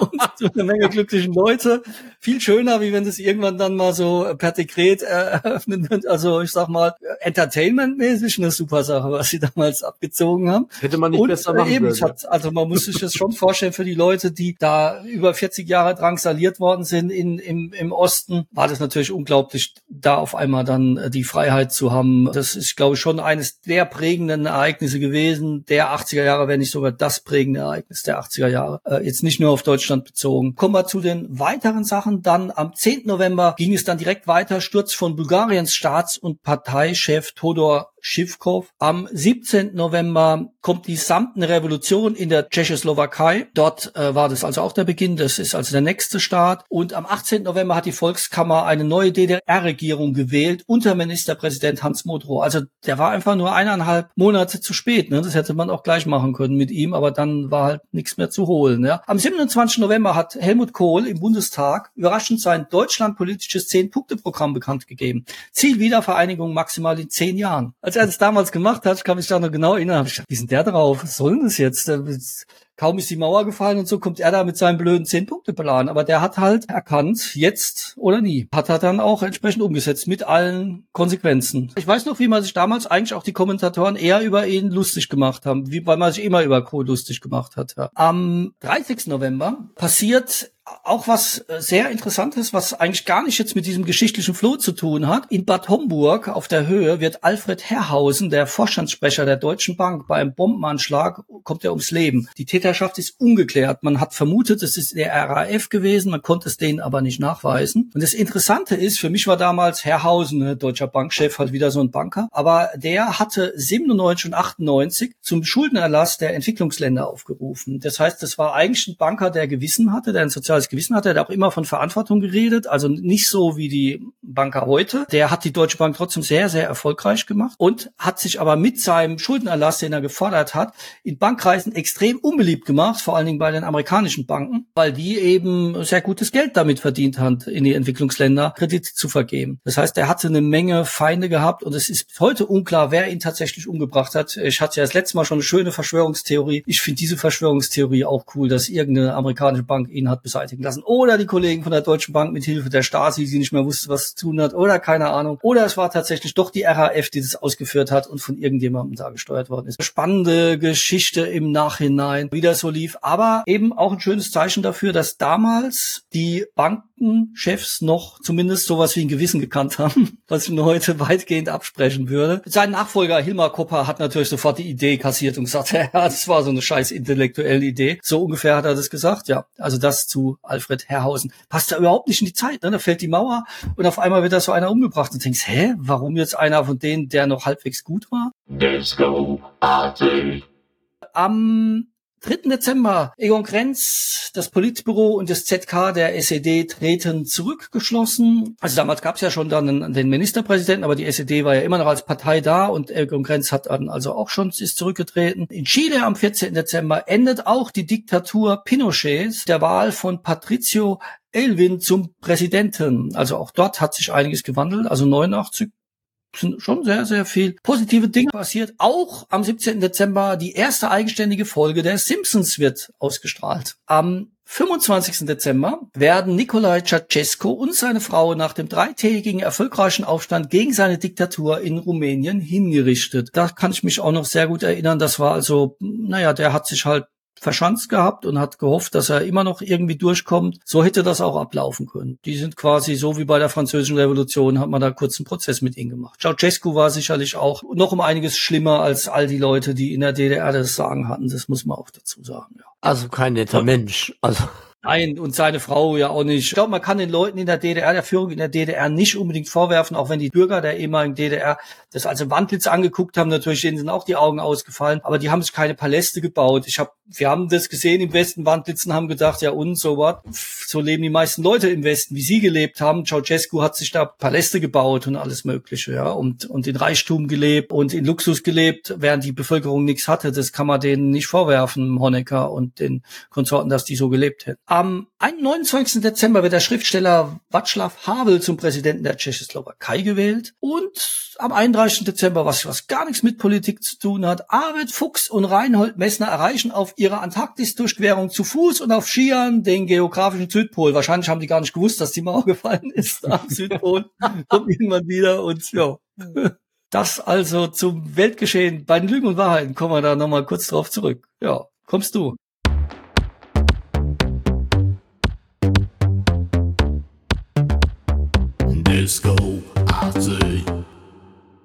und zu einer Menge glücklichen Leute. Viel schöner, wie wenn das irgendwann dann mal so per Dekret <laughs> eröffnen wird. Also also ich sag mal, entertainmentmäßig eine super Sache, was sie damals abgezogen haben. Hätte man nicht und, besser machen können. Hat, also man muss sich das schon vorstellen für die Leute, die da über 40 Jahre drangsaliert worden sind in, im, im Osten, war das natürlich unglaublich, da auf einmal dann äh, die Freiheit zu haben. Das ist, glaube ich, schon eines der prägenden Ereignisse gewesen, der 80er Jahre, wenn nicht sogar das prägende Ereignis der 80er Jahre. Äh, jetzt nicht nur auf Deutschland bezogen. Kommen wir zu den weiteren Sachen. Dann am 10. November ging es dann direkt weiter, Sturz von Bulgariens Staats- und Parteichef Todor Schiffkow. Am 17. November kommt die Samtene Revolution in der Tschechoslowakei. Dort äh, war das also auch der Beginn. Das ist also der nächste Start. Und am 18. November hat die Volkskammer eine neue DDR-Regierung gewählt unter Ministerpräsident Hans Modrow. Also der war einfach nur eineinhalb Monate zu spät. Ne? Das hätte man auch gleich machen können mit ihm, aber dann war halt nichts mehr zu holen. Ja? Am 27. November hat Helmut Kohl im Bundestag überraschend sein deutschlandpolitisches Zehn-Punkte-Programm bekannt gegeben. Ziel Wiedervereinigung maximal in zehn Jahren. Als er das damals gemacht hat, kann mich da noch genau erinnern. Ich, wie ist denn der drauf? Was soll denn das jetzt? Kaum ist die Mauer gefallen und so kommt er da mit seinem blöden Zehn-Punkte-Plan. Aber der hat halt erkannt, jetzt oder nie. Hat er dann auch entsprechend umgesetzt mit allen Konsequenzen. Ich weiß noch, wie man sich damals eigentlich auch die Kommentatoren eher über ihn lustig gemacht haben, wie weil man sich immer über Kohl lustig gemacht hat. Ja. Am 30. November passiert auch was äh, sehr Interessantes, was eigentlich gar nicht jetzt mit diesem geschichtlichen Floh zu tun hat. In Bad Homburg auf der Höhe wird Alfred Herrhausen, der Vorstandssprecher der Deutschen Bank, bei einem Bombenanschlag kommt er ums Leben. Die Täterschaft ist ungeklärt. Man hat vermutet, es ist der RAF gewesen, man konnte es denen aber nicht nachweisen. Und das Interessante ist, für mich war damals Herrhausen, ne, deutscher Bankchef, halt wieder so ein Banker, aber der hatte 97 und 98 zum Schuldenerlass der Entwicklungsländer aufgerufen. Das heißt, das war eigentlich ein Banker, der Gewissen hatte, der ein sozial soziales Gewissen hat. Er hat auch immer von Verantwortung geredet, also nicht so wie die Banker heute. Der hat die Deutsche Bank trotzdem sehr, sehr erfolgreich gemacht und hat sich aber mit seinem Schuldenerlass, den er gefordert hat, in Bankkreisen extrem unbeliebt gemacht, vor allen Dingen bei den amerikanischen Banken, weil die eben sehr gutes Geld damit verdient haben, in die Entwicklungsländer Kredite zu vergeben. Das heißt, er hatte eine Menge Feinde gehabt und es ist heute unklar, wer ihn tatsächlich umgebracht hat. Ich hatte ja das letzte Mal schon eine schöne Verschwörungstheorie. Ich finde diese Verschwörungstheorie auch cool, dass irgendeine amerikanische Bank ihn hat beseitigt beseitigen lassen. Oder die Kollegen von der Deutschen Bank mit Hilfe der Stasi, die nicht mehr wusste, was zu tun hat. Oder keine Ahnung. Oder es war tatsächlich doch die RAF, die das ausgeführt hat und von irgendjemandem da gesteuert worden ist. Spannende Geschichte im Nachhinein, wie das so lief. Aber eben auch ein schönes Zeichen dafür, dass damals die Bankenchefs noch zumindest sowas wie ein Gewissen gekannt haben, <laughs> was ich mir heute weitgehend absprechen würde. Sein Nachfolger Hilmar Kopper hat natürlich sofort die Idee kassiert und gesagt, <laughs> ja, das war so eine scheiß intellektuelle Idee. So ungefähr hat er das gesagt, ja. Also das zu Alfred Herrhausen. Passt da überhaupt nicht in die Zeit. Ne? Da fällt die Mauer und auf einmal wird da so einer umgebracht und denkst, hä, warum jetzt einer von denen, der noch halbwegs gut war? Disco Party. Am 3. Dezember, Egon Krenz, das Politbüro und das ZK der SED treten zurückgeschlossen. Also damals gab es ja schon dann den Ministerpräsidenten, aber die SED war ja immer noch als Partei da und Egon Krenz hat dann also auch schon ist zurückgetreten. In Chile am 14. Dezember endet auch die Diktatur Pinochets der Wahl von Patricio Elvin zum Präsidenten. Also auch dort hat sich einiges gewandelt. Also 89 sind schon sehr, sehr viel positive Dinge passiert. Auch am 17. Dezember die erste eigenständige Folge der Simpsons wird ausgestrahlt. Am 25. Dezember werden Nikolai Ceausescu und seine Frau nach dem dreitägigen erfolgreichen Aufstand gegen seine Diktatur in Rumänien hingerichtet. Da kann ich mich auch noch sehr gut erinnern. Das war also, naja, der hat sich halt verschanzt gehabt und hat gehofft, dass er immer noch irgendwie durchkommt. So hätte das auch ablaufen können. Die sind quasi so wie bei der französischen Revolution, hat man da kurz einen Prozess mit ihnen gemacht. Ceausescu war sicherlich auch noch um einiges schlimmer als all die Leute, die in der DDR das Sagen hatten. Das muss man auch dazu sagen. Ja. Also kein netter Mensch. Also Nein, und seine Frau ja auch nicht. Ich glaube, man kann den Leuten in der DDR, der Führung in der DDR nicht unbedingt vorwerfen, auch wenn die Bürger der ehemaligen DDR das als Wandlitz angeguckt haben, natürlich denen sind auch die Augen ausgefallen, aber die haben sich keine Paläste gebaut. Ich habe, wir haben das gesehen im Westen, Wandlitzen haben gedacht, ja und so was, so leben die meisten Leute im Westen, wie sie gelebt haben. Ceausescu hat sich da Paläste gebaut und alles mögliche, ja, und, und in Reichtum gelebt und in Luxus gelebt, während die Bevölkerung nichts hatte. Das kann man denen nicht vorwerfen, Honecker und den Konsorten, dass die so gelebt hätten. Am 29. Dezember wird der Schriftsteller Václav Havel zum Präsidenten der Tschechoslowakei gewählt und am 31. Dezember, was, was gar nichts mit Politik zu tun hat, Arvid Fuchs und Reinhold Messner erreichen auf ihrer Antarktis-Durchquerung zu Fuß und auf Skiern den geografischen Südpol. Wahrscheinlich haben die gar nicht gewusst, dass die Mauer <laughs> gefallen ist am Südpol. Kommt irgendwann wieder und ja. Das also zum Weltgeschehen. Bei den Lügen und Wahrheiten kommen wir da nochmal kurz drauf zurück. Ja, kommst du.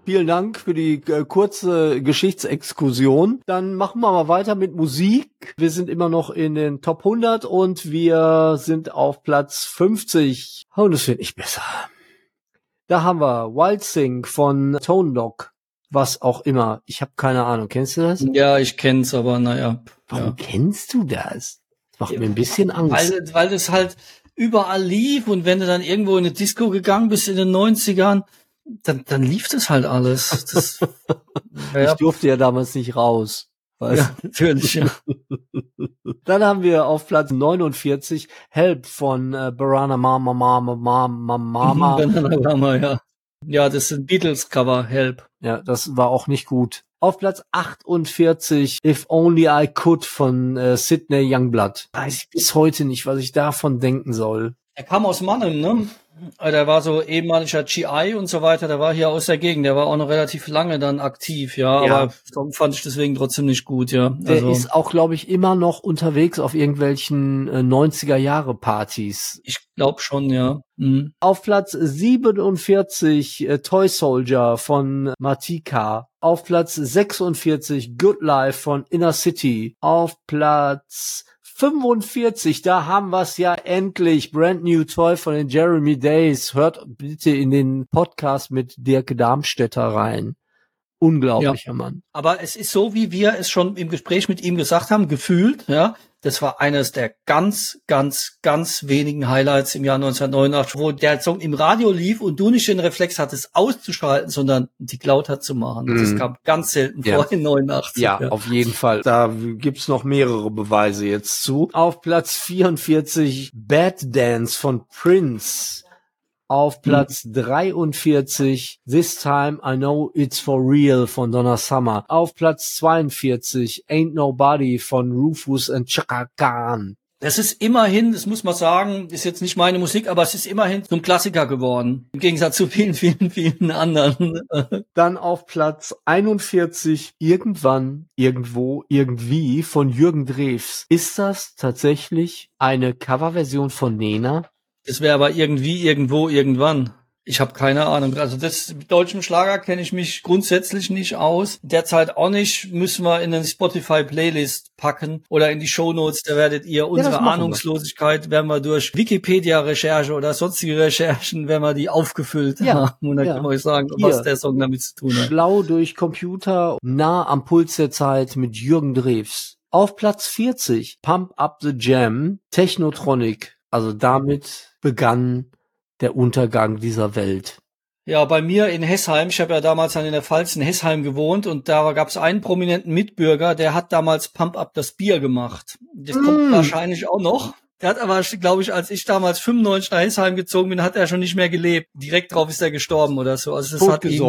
Vielen Dank für die äh, kurze Geschichtsexkursion. Dann machen wir mal weiter mit Musik. Wir sind immer noch in den Top 100 und wir sind auf Platz 50. Und es wird nicht besser. Da haben wir Wild Sing von Tone Dog. Was auch immer. Ich habe keine Ahnung. Kennst du das? Ja, ich kenn's, aber naja. Warum ja. kennst du das? Das macht mir ein bisschen Angst. Weil, weil das halt überall lief und wenn du dann irgendwo in eine Disco gegangen bist in den 90ern, dann, dann lief das halt alles. Das, <laughs> ja. Ich durfte ja damals nicht raus. Ja, natürlich. Ja. <laughs> Dann haben wir auf Platz 49 Help von äh, Barana Mama Mama Mama Mama. Banana Mama, ja. Ja, das sind Beatles Cover Help. Ja, das war auch nicht gut. Auf Platz 48 If Only I Could von äh, Sidney Youngblood. Weiß ich bis heute nicht, was ich davon denken soll. Er kam aus Mannheim, ne? Äh, der war so ehemaliger GI und so weiter, der war hier aus der Gegend, der war auch noch relativ lange dann aktiv, ja, ja. aber fand ich deswegen trotzdem nicht gut, ja. Der also, ist auch, glaube ich, immer noch unterwegs auf irgendwelchen äh, 90er Jahre Partys. Ich glaube schon, ja. Mhm. Auf Platz 47 äh, Toy Soldier von Matika. Auf Platz 46 Good Life von Inner City. Auf Platz 45, da haben wir es ja endlich. Brand New Toy von den Jeremy Days. Hört bitte in den Podcast mit Dirk Darmstädter rein. Unglaublicher ja. Mann. Aber es ist so, wie wir es schon im Gespräch mit ihm gesagt haben, gefühlt, ja. Das war eines der ganz, ganz, ganz wenigen Highlights im Jahr 1989, wo der Song im Radio lief und du nicht den Reflex hattest, auszuschalten, sondern die Cloud hat zu machen. Mm. Das mhm. kam ganz selten ja. vor in 89. Ja, ja, auf jeden Fall. Da gibt's noch mehrere Beweise jetzt zu. Auf Platz 44 Bad Dance von Prince. Auf mhm. Platz mhm. 43 This Time I Know It's For Real von Donna Summer. Auf Platz 42 Ain't Nobody von Rufus and Chaka Khan. Das ist immerhin, das muss man sagen, ist jetzt nicht meine Musik, aber es ist immerhin zum Klassiker geworden. Im Gegensatz zu vielen, vielen, vielen anderen. <laughs> Dann auf Platz 41 Irgendwann, Irgendwo, Irgendwie von Jürgen Drews. Ist das tatsächlich eine Coverversion von Nena? Es wäre aber irgendwie, irgendwo, irgendwann. Ich habe keine Ahnung. Also das mit deutschem Schlager kenne ich mich grundsätzlich nicht aus. Derzeit auch nicht. Müssen wir in den Spotify Playlist packen oder in die Show Notes. Da werdet ihr unsere ja, Ahnungslosigkeit, wir. werden wir durch Wikipedia-Recherche oder sonstige Recherchen, werden wir die aufgefüllt ja, haben. Und dann ja. können wir euch sagen, Hier. was der Song damit zu tun hat. Schlau durch Computer, nah am Puls der Zeit mit Jürgen Drews. Auf Platz 40, Pump Up the Jam, Technotronic. Also damit begann der Untergang dieser Welt. Ja, bei mir in Hessheim, ich habe ja damals dann in der Pfalz in Hessheim gewohnt und da gab es einen prominenten Mitbürger, der hat damals Pump Up das Bier gemacht. Das mm. kommt wahrscheinlich auch noch. Der hat aber, glaube ich, als ich damals 95 nach Hesheim gezogen bin, hat er schon nicht mehr gelebt. Direkt drauf ist er gestorben oder so. Also das hat ihn,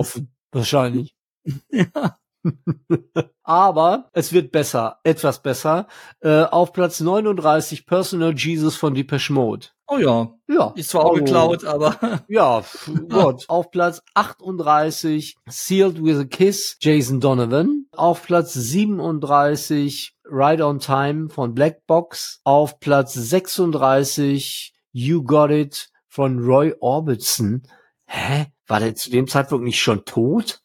wahrscheinlich. <laughs> ja. <laughs> Aber es wird besser, etwas besser. Äh, auf Platz 39 Personal Jesus von Depeche Mode. Oh ja. Ja. Ist zwar auch oh. geklaut, aber. <laughs> ja, Gott. auf Platz 38 Sealed with a Kiss, Jason Donovan. Auf Platz 37 Ride on Time von Black Box. Auf Platz 36 You Got It von Roy Orbison. Hä? War der zu dem Zeitpunkt nicht schon tot?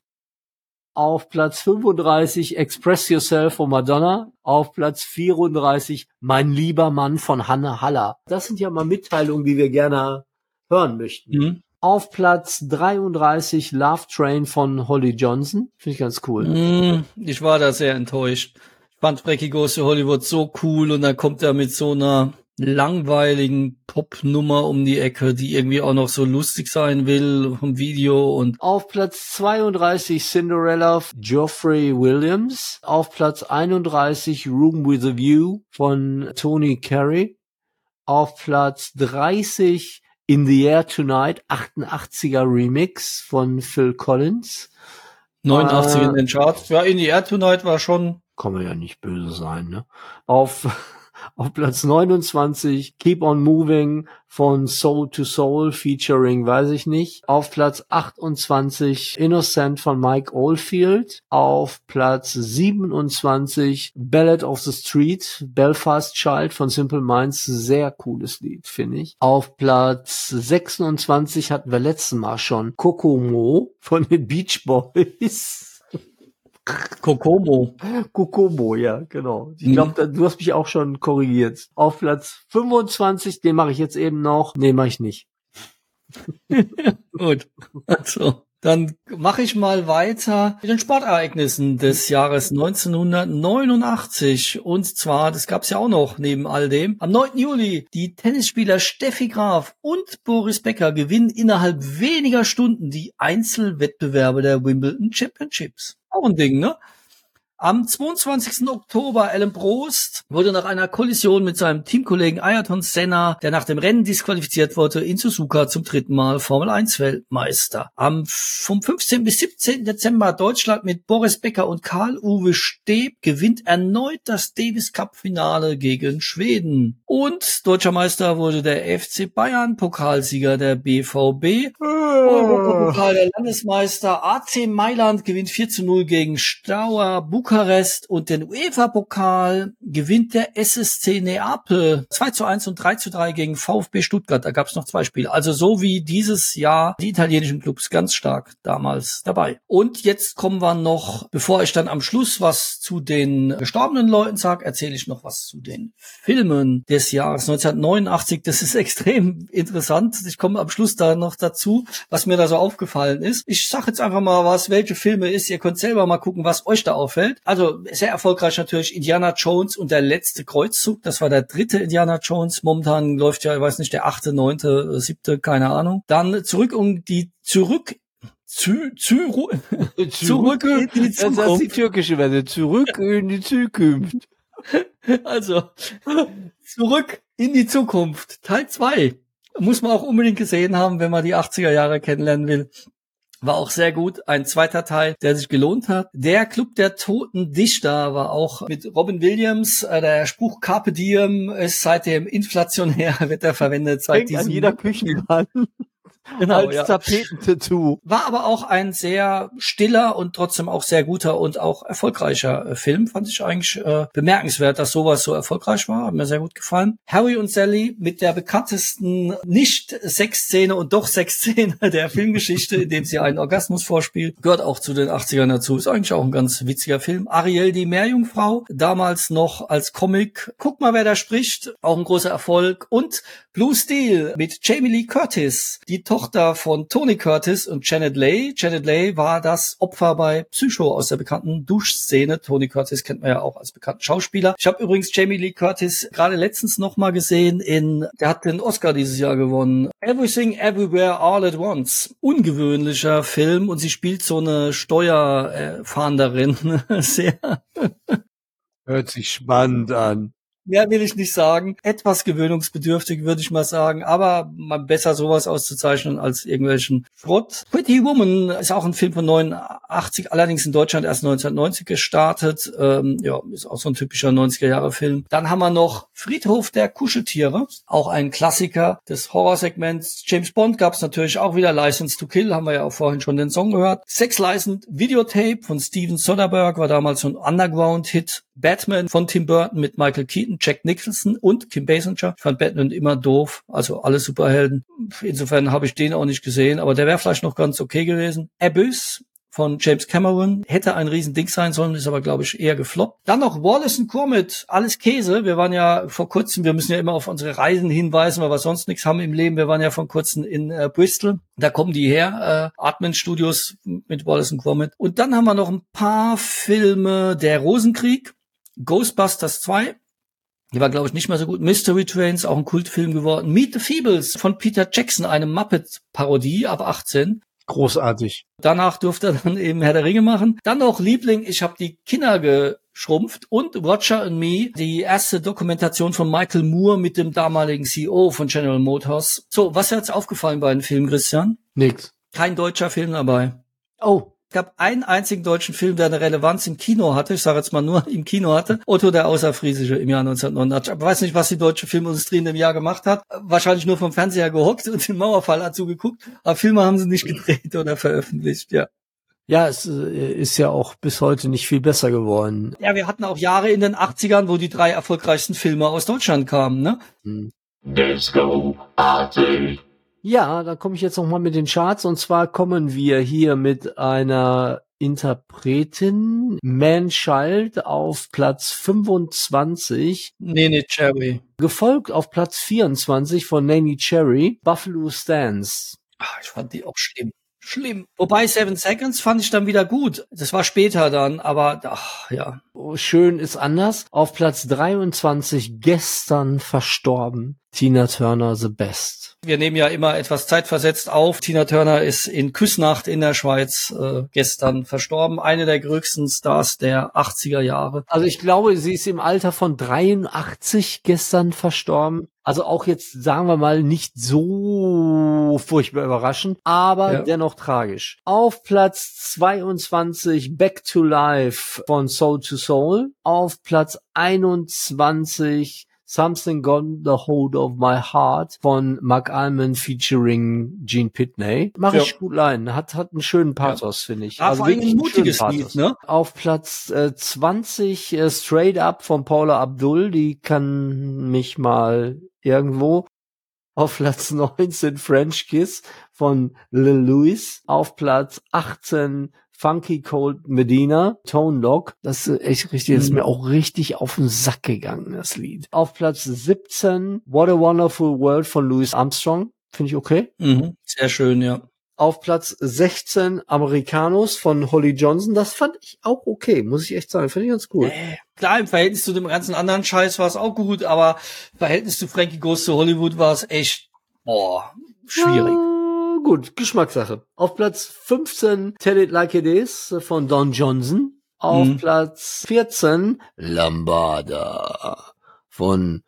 Auf Platz 35 Express Yourself von Madonna. Auf Platz 34 Mein lieber Mann von Hanne Haller. Das sind ja mal Mitteilungen, die wir gerne hören möchten. Mhm. Auf Platz 33 Love Train von Holly Johnson. Finde ich ganz cool. Mhm, ich war da sehr enttäuscht. Ich fand Brecky Goes to Hollywood so cool und dann kommt er mit so einer langweiligen Popnummer um die Ecke, die irgendwie auch noch so lustig sein will vom Video und auf Platz 32 Cinderella Geoffrey Williams, auf Platz 31 Room with a View von Tony Carey, auf Platz 30 In the Air Tonight 88er Remix von Phil Collins. 89 äh, in den Charts. Ja, In the Air Tonight war schon kann man ja nicht böse sein, ne? Auf auf Platz 29 Keep on Moving von Soul to Soul featuring, weiß ich nicht. Auf Platz 28 Innocent von Mike Oldfield. Auf Platz 27 Ballad of the Street, Belfast Child von Simple Minds. Sehr cooles Lied, finde ich. Auf Platz 26 hatten wir letzten Mal schon Kokomo von den Beach Boys. Kokomo. Kokomo, ja, genau. Ich glaube, hm. du hast mich auch schon korrigiert. Auf Platz 25, den mache ich jetzt eben noch. Nee, mache ich nicht. <laughs> Gut. Also, dann mache ich mal weiter mit den Sportereignissen des Jahres 1989. Und zwar, das gab es ja auch noch neben all dem, am 9. Juli, die Tennisspieler Steffi Graf und Boris Becker gewinnen innerhalb weniger Stunden die Einzelwettbewerbe der Wimbledon Championships. Auch ein Ding, ne? Am 22. Oktober, Alan Prost wurde nach einer Kollision mit seinem Teamkollegen Ayrton Senna, der nach dem Rennen disqualifiziert wurde, in Suzuka zum dritten Mal Formel 1 Weltmeister. Am vom 15. bis 17. Dezember Deutschland mit Boris Becker und Karl-Uwe Steb gewinnt erneut das Davis Cup Finale gegen Schweden. Und deutscher Meister wurde der FC Bayern, Pokalsieger der BVB. Oh. Europapokal der Landesmeister AC Mailand gewinnt 4 zu 0 gegen Stauer Bukarest und den UEFA-Pokal gewinnt der SSC Neapel 2 zu 1 und 3 zu 3 gegen VfB Stuttgart. Da gab es noch zwei Spiele. Also so wie dieses Jahr die italienischen Clubs ganz stark damals dabei. Und jetzt kommen wir noch, bevor ich dann am Schluss was zu den gestorbenen Leuten sage, erzähle ich noch was zu den Filmen des Jahres 1989. Das ist <laughs> extrem interessant. Ich komme am Schluss da noch dazu, was mir da so aufgefallen ist. Ich sage jetzt einfach mal was, welche Filme ist. Ihr könnt selber mal gucken, was euch da auffällt. Also sehr erfolgreich natürlich Indiana Jones und der letzte Kreuzzug. Das war der dritte Indiana Jones. Momentan läuft ja, ich weiß nicht, der achte, neunte, siebte, keine Ahnung. Dann zurück um die zurück zu, zu, <laughs> zurück in die Zukunft. Das ist die türkische Welle. Zurück in die Zukunft. Also, zurück in die Zukunft. Teil zwei Muss man auch unbedingt gesehen haben, wenn man die 80er Jahre kennenlernen will. War auch sehr gut. Ein zweiter Teil, der sich gelohnt hat. Der Club der Toten Dichter war auch mit Robin Williams. Äh, der Spruch Carpe Diem ist seitdem inflationär, <laughs> wird er verwendet seit diesem. An jeder Küchenwand genau, als ja. Tapetentattoo. War aber auch ein sehr stiller und trotzdem auch sehr guter und auch erfolgreicher äh, Film. Fand ich eigentlich äh, bemerkenswert, dass sowas so erfolgreich war. Hat mir sehr gut gefallen. Harry und Sally mit der bekanntesten Nicht-Sexszene und doch Sexszene <laughs> der Filmgeschichte, in dem sie einen Orgasmus vorspielt. Gehört auch zu den 80ern dazu. Ist eigentlich auch ein ganz witziger Film. Ariel, die Meerjungfrau, damals noch als Comic. Guck mal, wer da spricht. Auch ein großer Erfolg. Und Blue Steel mit Jamie Lee Curtis, die Tochter von Tony Curtis und Janet Leigh. Janet Leigh war das Opfer bei Psycho aus der bekannten Duschszene. Tony Curtis kennt man ja auch als bekannten Schauspieler. Ich habe übrigens Jamie Lee Curtis gerade letztens noch mal gesehen in, der hat den Oscar dieses Jahr gewonnen. Everything Everywhere All at Once. Ungewöhnlicher Film und sie spielt so eine Steuerfahnderin. <laughs> Sehr. Hört sich spannend an. Mehr will ich nicht sagen. Etwas gewöhnungsbedürftig, würde ich mal sagen. Aber man besser sowas auszuzeichnen als irgendwelchen Schrott. Pretty Woman ist auch ein Film von 89, allerdings in Deutschland erst 1990 gestartet. Ähm, ja, ist auch so ein typischer 90er-Jahre-Film. Dann haben wir noch Friedhof der Kuscheltiere. Auch ein Klassiker des Horrorsegments. James Bond gab es natürlich auch wieder. License to Kill, haben wir ja auch vorhin schon den Song gehört. Sex License Videotape von Steven Soderbergh war damals so ein Underground-Hit. Batman von Tim Burton mit Michael Keaton, Jack Nicholson und Kim Basinger. Ich fand Batman immer doof, also alle Superhelden. Insofern habe ich den auch nicht gesehen, aber der wäre vielleicht noch ganz okay gewesen. Abyss von James Cameron. Hätte ein Riesending sein sollen, ist aber, glaube ich, eher gefloppt. Dann noch Wallace and Gromit, alles Käse. Wir waren ja vor kurzem, wir müssen ja immer auf unsere Reisen hinweisen, weil wir sonst nichts haben im Leben. Wir waren ja vor kurzem in äh, Bristol. Da kommen die her, äh, Artman Studios mit Wallace and Gromit. Und dann haben wir noch ein paar Filme. Der Rosenkrieg, Ghostbusters 2, die war, glaube ich, nicht mehr so gut. Mystery Trains, auch ein Kultfilm geworden. Meet the Feebles von Peter Jackson, eine Muppet-Parodie ab 18. Großartig. Danach durfte er dann eben Herr der Ringe machen. Dann noch Liebling, ich habe die Kinder geschrumpft und Roger and Me, die erste Dokumentation von Michael Moore mit dem damaligen CEO von General Motors. So, was ist jetzt aufgefallen bei den Filmen, Christian? Nix. Kein deutscher Film dabei. Oh, Es gab einen einzigen deutschen Film, der eine Relevanz im Kino hatte. Ich sage jetzt mal nur im Kino hatte. Otto der Außerfriesische im Jahr 1989. Ich weiß nicht, was die deutsche Filmindustrie in dem Jahr gemacht hat. Wahrscheinlich nur vom Fernseher gehockt und den Mauerfall dazu geguckt. Aber Filme haben sie nicht gedreht oder veröffentlicht, ja. ja, es äh, ist ja auch bis heute nicht viel besser geworden. Ja, wir hatten auch Jahre in den 80ern, wo die drei erfolgreichsten Filme aus Deutschland kamen, ne? Hm. Disco Party. Ja, da komme ich jetzt noch mal mit den Charts und zwar kommen wir hier mit einer Interpretin Man Child auf Platz 25, Nee, nee, Cherry. gefolgt auf Platz 24 von Nanny Cherry, Buffalo Stance. Ah, ich fand die auch schlimm. Schlimm. Wobei Seven Seconds fand ich dann wieder gut. Das war später dann, aber ach, ja. Schön ist anders. Auf Platz 23 gestern verstorben. Tina Turner The Best. Wir nehmen ja immer etwas zeitversetzt auf. Tina Turner ist in Küssnacht in der Schweiz äh, gestern verstorben. Eine der größten Stars der 80er Jahre. Also ich glaube, sie ist im Alter von 83 gestern verstorben. Also auch jetzt, sagen wir mal, nicht so furchtbar überraschend, aber Ja. dennoch tragisch. Auf Platz 22 Back to Life von Soul to Soul. Auf Platz 21 Something Got the Hold of My Heart von Mark Almond featuring Gene Pitney. Mach Ja. ich gut leiden. Hat, hat einen schönen Pathos, finde ich. Ja, allem wirklich ein mutiges. Lied, ne? Auf Platz äh, 20 äh, Straight Up von Paula Abdul, die kann mich mal irgendwo. Auf Platz 19 French Kiss von Lil Louis. Auf Platz 18 Funky Cold Medina, Tone Lock. Das ist echt richtig, das ist Mhm. mir auch richtig auf den Sack gegangen, das Lied. Auf Platz 17 What a Wonderful World von Louis Armstrong. Finde ich okay. Mhm. Sehr schön, ja. Auf Platz 16 Americanos von Holly Johnson. Das fand ich auch okay, muss ich echt sagen. Finde ich ganz cool. Äh, Klar, im Verhältnis zu dem ganzen anderen Scheiß war es auch gut, aber im Verhältnis zu Frankie Goes to Hollywood war es echt, boah, schwierig. Ja, gut, Geschmackssache. Auf Platz 15 Tell It Like It Is von Don Johnson. Auf Mhm. Platz 14 Lambada von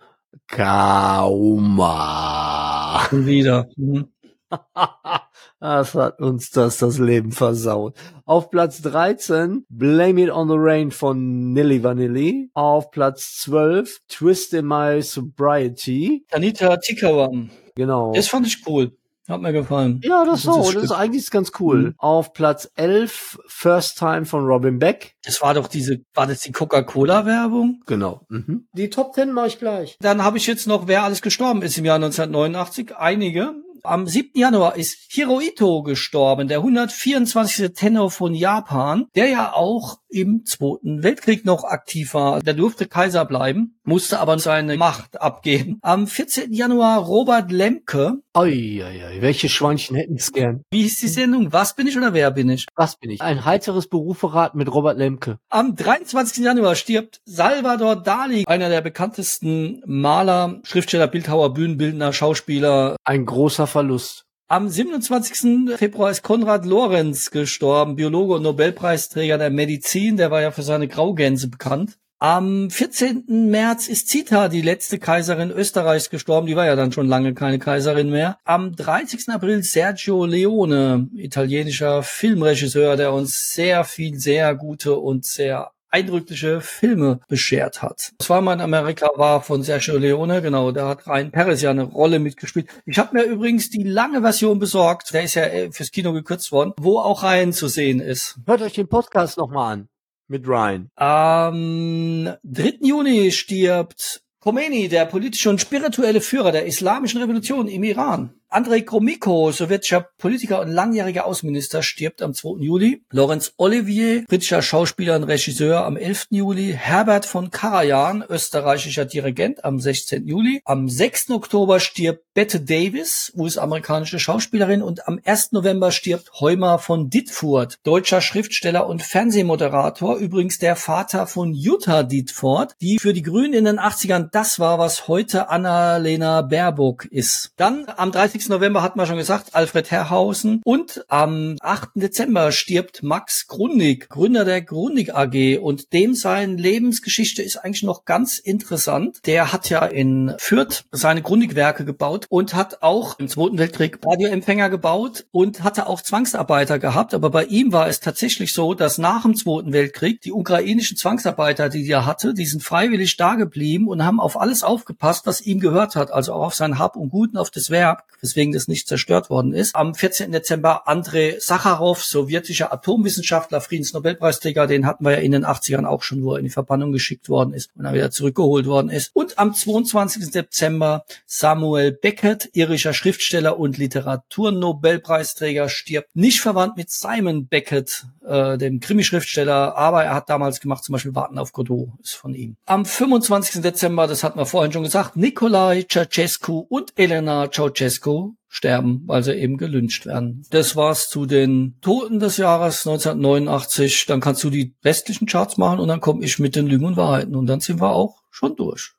Kauma. Wieder. Mhm. <laughs> Das hat uns das das Leben versaut. Auf Platz 13 Blame It on the Rain von Nilly Vanilli. Auf Platz 12 Twist in My Sobriety. Anita Tikaram. Genau. Das fand ich cool. Hat mir gefallen. ja, das, Das so, ist das ist eigentlich ganz cool. Mhm. Auf Platz 11 First Time von Robin Beck. Das war doch diese, war das die Coca-Cola-Werbung? Genau. Mhm. Die Top 10 mache ich gleich. Dann habe ich jetzt noch, wer alles gestorben ist im Jahr 1989. Einige. Am 7. Januar ist Hirohito gestorben, der 124. Tenor von Japan, der ja auch im Zweiten Weltkrieg noch aktiv war. Der durfte Kaiser bleiben, musste aber seine Macht abgeben. Am 14. Januar Robert Lemke. Oi, welche Schweinchen hätten es gern? Wie hieß die Sendung? Was bin ich oder wer bin ich? Was bin ich? Ein heiteres Beruferat mit Robert Lemke. Am 23. Januar stirbt Salvador Dali, einer der bekanntesten Maler, Schriftsteller, Bildhauer, Bühnenbildner, Schauspieler. Ein großer Verlust. Am 27. Februar ist Konrad Lorenz gestorben, Biologe und Nobelpreisträger der Medizin. Der war ja für seine Graugänse bekannt. Am 14. März ist Zita, die letzte Kaiserin Österreichs, gestorben. Die war ja dann schon lange keine Kaiserin mehr. Am 30. April Sergio Leone, italienischer Filmregisseur, der uns sehr viel, sehr gute und sehr eindrückliche Filme beschert hat. Das war mal in Amerika war von Sergio Leone, genau, da hat Ryan Perez ja eine Rolle mitgespielt. Ich habe mir übrigens die lange Version besorgt, der ist ja äh, fürs Kino gekürzt worden, wo auch Ryan zu sehen ist. Hört euch den Podcast nochmal an mit Ryan. Am 3. Juni stirbt Khomeini, der politische und spirituelle Führer der islamischen Revolution im Iran. Andrei Gromyko, sowjetischer Politiker und langjähriger Außenminister, stirbt am 2. Juli. Lorenz Olivier, britischer Schauspieler und Regisseur, am 11. Juli. Herbert von Karajan, österreichischer Dirigent, am 16. Juli. Am 6. Oktober stirbt Bette Davis, US-amerikanische Schauspielerin. Und am 1. November stirbt Heumer von Dittfurt, deutscher Schriftsteller und Fernsehmoderator. Übrigens der Vater von Jutta Dittfurt, die für die Grünen in den 80ern das war, was heute Annalena Baerbock ist. Dann am 30. November hat man schon gesagt, Alfred Herrhausen. Und am 8. Dezember stirbt Max Grundig, Gründer der Grundig AG. Und dem seine Lebensgeschichte ist eigentlich noch ganz interessant. Der hat ja in Fürth seine Grundig-Werke gebaut und hat auch im Zweiten Weltkrieg Radioempfänger gebaut und hatte auch Zwangsarbeiter gehabt. Aber bei ihm war es tatsächlich so, dass nach dem Zweiten Weltkrieg die ukrainischen Zwangsarbeiter, die er hatte, die sind freiwillig da geblieben und haben auf alles aufgepasst, was ihm gehört hat. Also auch auf sein Hab und Guten, auf das Werk weswegen das nicht zerstört worden ist. Am 14. Dezember Andrei Sacharow, sowjetischer Atomwissenschaftler, Friedensnobelpreisträger, den hatten wir ja in den 80ern auch schon, wo er in die Verbannung geschickt worden ist und dann wieder zurückgeholt worden ist. Und am 22. Dezember Samuel Beckett, irischer Schriftsteller und Literaturnobelpreisträger, stirbt. Nicht verwandt mit Simon Beckett, äh, dem Krimi-Schriftsteller, aber er hat damals gemacht, zum Beispiel Warten auf Godot, ist von ihm. Am 25. Dezember, das hatten wir vorhin schon gesagt, Nikolai Ceausescu und Elena Ceausescu sterben, weil sie eben gelünscht werden. Das war's zu den Toten des Jahres 1989. Dann kannst du die restlichen Charts machen und dann komme ich mit den Lügen und Wahrheiten und dann sind wir auch schon durch.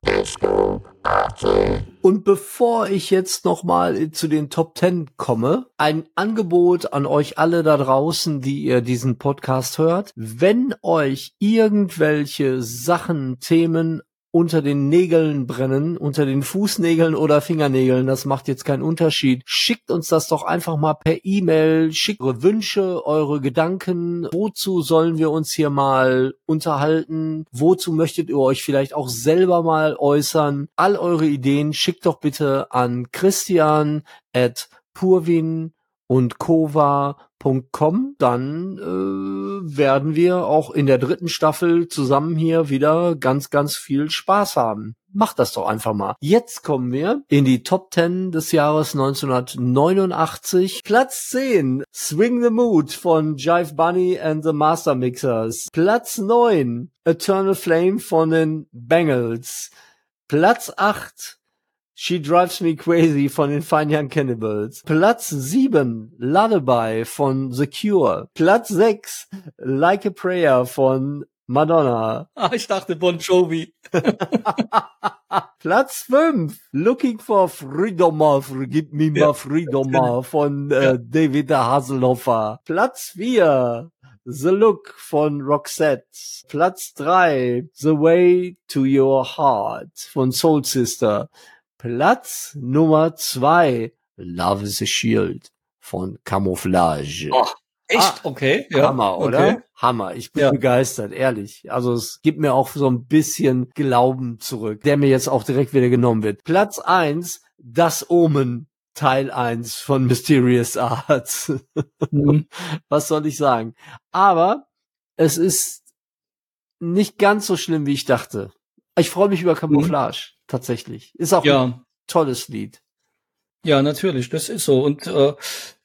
Und bevor ich jetzt nochmal zu den Top Ten komme, ein Angebot an euch alle da draußen, die ihr diesen Podcast hört. Wenn euch irgendwelche Sachen, Themen unter den Nägeln brennen, unter den Fußnägeln oder Fingernägeln, das macht jetzt keinen Unterschied. Schickt uns das doch einfach mal per E-Mail, schickt eure Wünsche, eure Gedanken, wozu sollen wir uns hier mal unterhalten, wozu möchtet ihr euch vielleicht auch selber mal äußern. All eure Ideen schickt doch bitte an Christian at purwin und kova.com, dann äh, werden wir auch in der dritten Staffel zusammen hier wieder ganz, ganz viel Spaß haben. Macht das doch einfach mal. Jetzt kommen wir in die Top 10 des Jahres 1989. Platz 10, Swing the Mood von Jive Bunny and the Master Mixers. Platz 9, Eternal Flame von den Bengals. Platz 8, She Drives Me Crazy von den Fine Young Cannibals. Platz 7, Lullaby von The Cure. Platz 6, Like a Prayer von Madonna. Ah, ich dachte Bon Jovi. <laughs> Platz 5, Looking for Freedom, Give me my freedom von äh, David Hasselhofer. Platz 4, The Look von Roxette. Platz 3, The Way to Your Heart von Soul Sister. Platz Nummer zwei, Love is a Shield von Camouflage. Oh, echt? Ah, okay. Ja. Hammer, oder? Okay. Hammer. Ich bin ja. begeistert, ehrlich. Also es gibt mir auch so ein bisschen Glauben zurück, der mir jetzt auch direkt wieder genommen wird. Platz eins, Das Omen. Teil eins von Mysterious Arts. Mhm. <laughs> Was soll ich sagen? Aber es ist nicht ganz so schlimm, wie ich dachte. Ich freue mich über Camouflage, mhm. tatsächlich. Ist auch ja. ein tolles Lied. Ja, natürlich, das ist so. Und äh,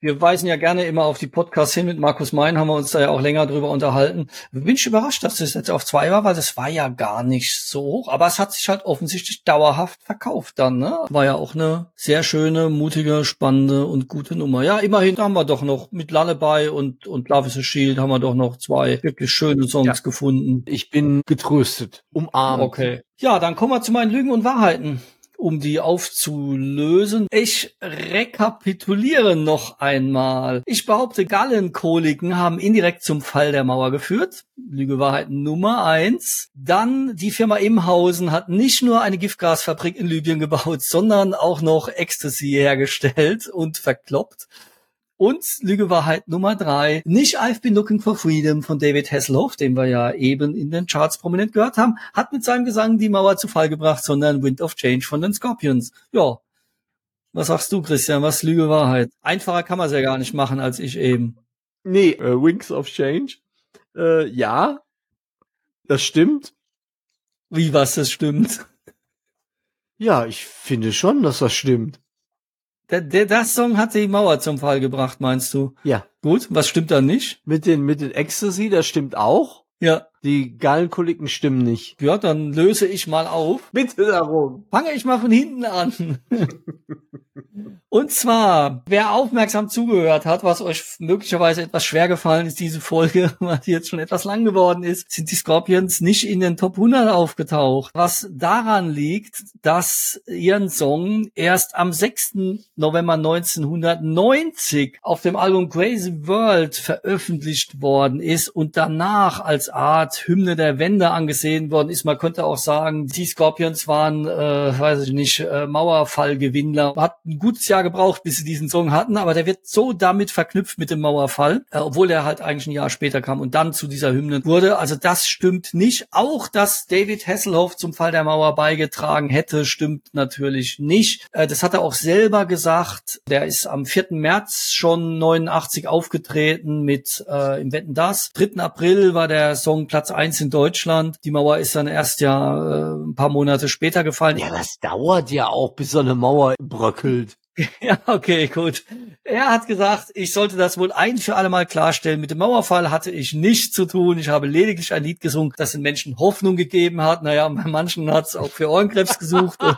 wir weisen ja gerne immer auf die Podcasts hin. Mit Markus Mein haben wir uns da ja auch länger drüber unterhalten. Bin ich überrascht, dass das jetzt auf zwei war, weil das war ja gar nicht so hoch. Aber es hat sich halt offensichtlich dauerhaft verkauft dann. Ne? War ja auch eine sehr schöne, mutige, spannende und gute Nummer. Ja, immerhin haben wir doch noch mit Lullaby und, und Love is a Shield haben wir doch noch zwei wirklich schöne Songs ja. gefunden. Ich bin getröstet, umarmt. Okay. Ja, dann kommen wir zu meinen Lügen und Wahrheiten. Um die aufzulösen. Ich rekapituliere noch einmal. Ich behaupte, Gallenkoliken haben indirekt zum Fall der Mauer geführt. Lüge Wahrheit Nummer eins. Dann die Firma Imhausen hat nicht nur eine Giftgasfabrik in Libyen gebaut, sondern auch noch Ecstasy hergestellt und verkloppt. Und Lüge Wahrheit Nummer drei, nicht I've been looking for freedom von David Hasselhoff, den wir ja eben in den Charts prominent gehört haben, hat mit seinem Gesang die Mauer zu Fall gebracht, sondern Wind of Change von den Scorpions. Ja. Was sagst du, Christian? Was Lüge Wahrheit? Einfacher kann man es ja gar nicht machen als ich eben. Nee, äh, Wings of Change. Äh, ja, das stimmt. Wie was das stimmt? Ja, ich finde schon, dass das stimmt. Der, der, das Song hat die Mauer zum Fall gebracht, meinst du? Ja. Gut, was stimmt da nicht? Mit den, mit den Ecstasy, das stimmt auch. Ja. Die Gallenkoliken stimmen nicht. Ja, dann löse ich mal auf. Bitte darum. Fange ich mal von hinten an. Und zwar, wer aufmerksam zugehört hat, was euch möglicherweise etwas schwer gefallen ist, diese Folge, <laughs> weil die jetzt schon etwas lang geworden ist, sind die Scorpions nicht in den Top 100 aufgetaucht. Was daran liegt, dass ihren Song erst am 6. November 1990 auf dem Album Crazy World veröffentlicht worden ist und danach als Art Hymne der Wende angesehen worden ist. Man könnte auch sagen, die Scorpions waren, äh, weiß ich nicht, äh, Mauerfallgewinner. Hat ein gutes Jahr gebraucht, bis sie diesen Song hatten, aber der wird so damit verknüpft mit dem Mauerfall, äh, obwohl er halt eigentlich ein Jahr später kam und dann zu dieser Hymne wurde. Also das stimmt nicht. Auch, dass David Hasselhoff zum Fall der Mauer beigetragen hätte, stimmt natürlich nicht. Äh, das hat er auch selber gesagt. Der ist am 4. März schon 89 aufgetreten mit äh, im Wetten das. 3. April war der Song Platz 1 in Deutschland. Die Mauer ist dann erst ja äh, ein paar Monate später gefallen. Ja, das dauert ja auch, bis so eine Mauer bröckelt. <laughs> Ja, okay, gut. Er hat gesagt, ich sollte das wohl ein für alle Mal klarstellen. Mit dem Mauerfall hatte ich nichts zu tun. Ich habe lediglich ein Lied gesungen, das den Menschen Hoffnung gegeben hat. Naja, bei manchen hat es auch für Ohrenkrebs gesucht. <laughs>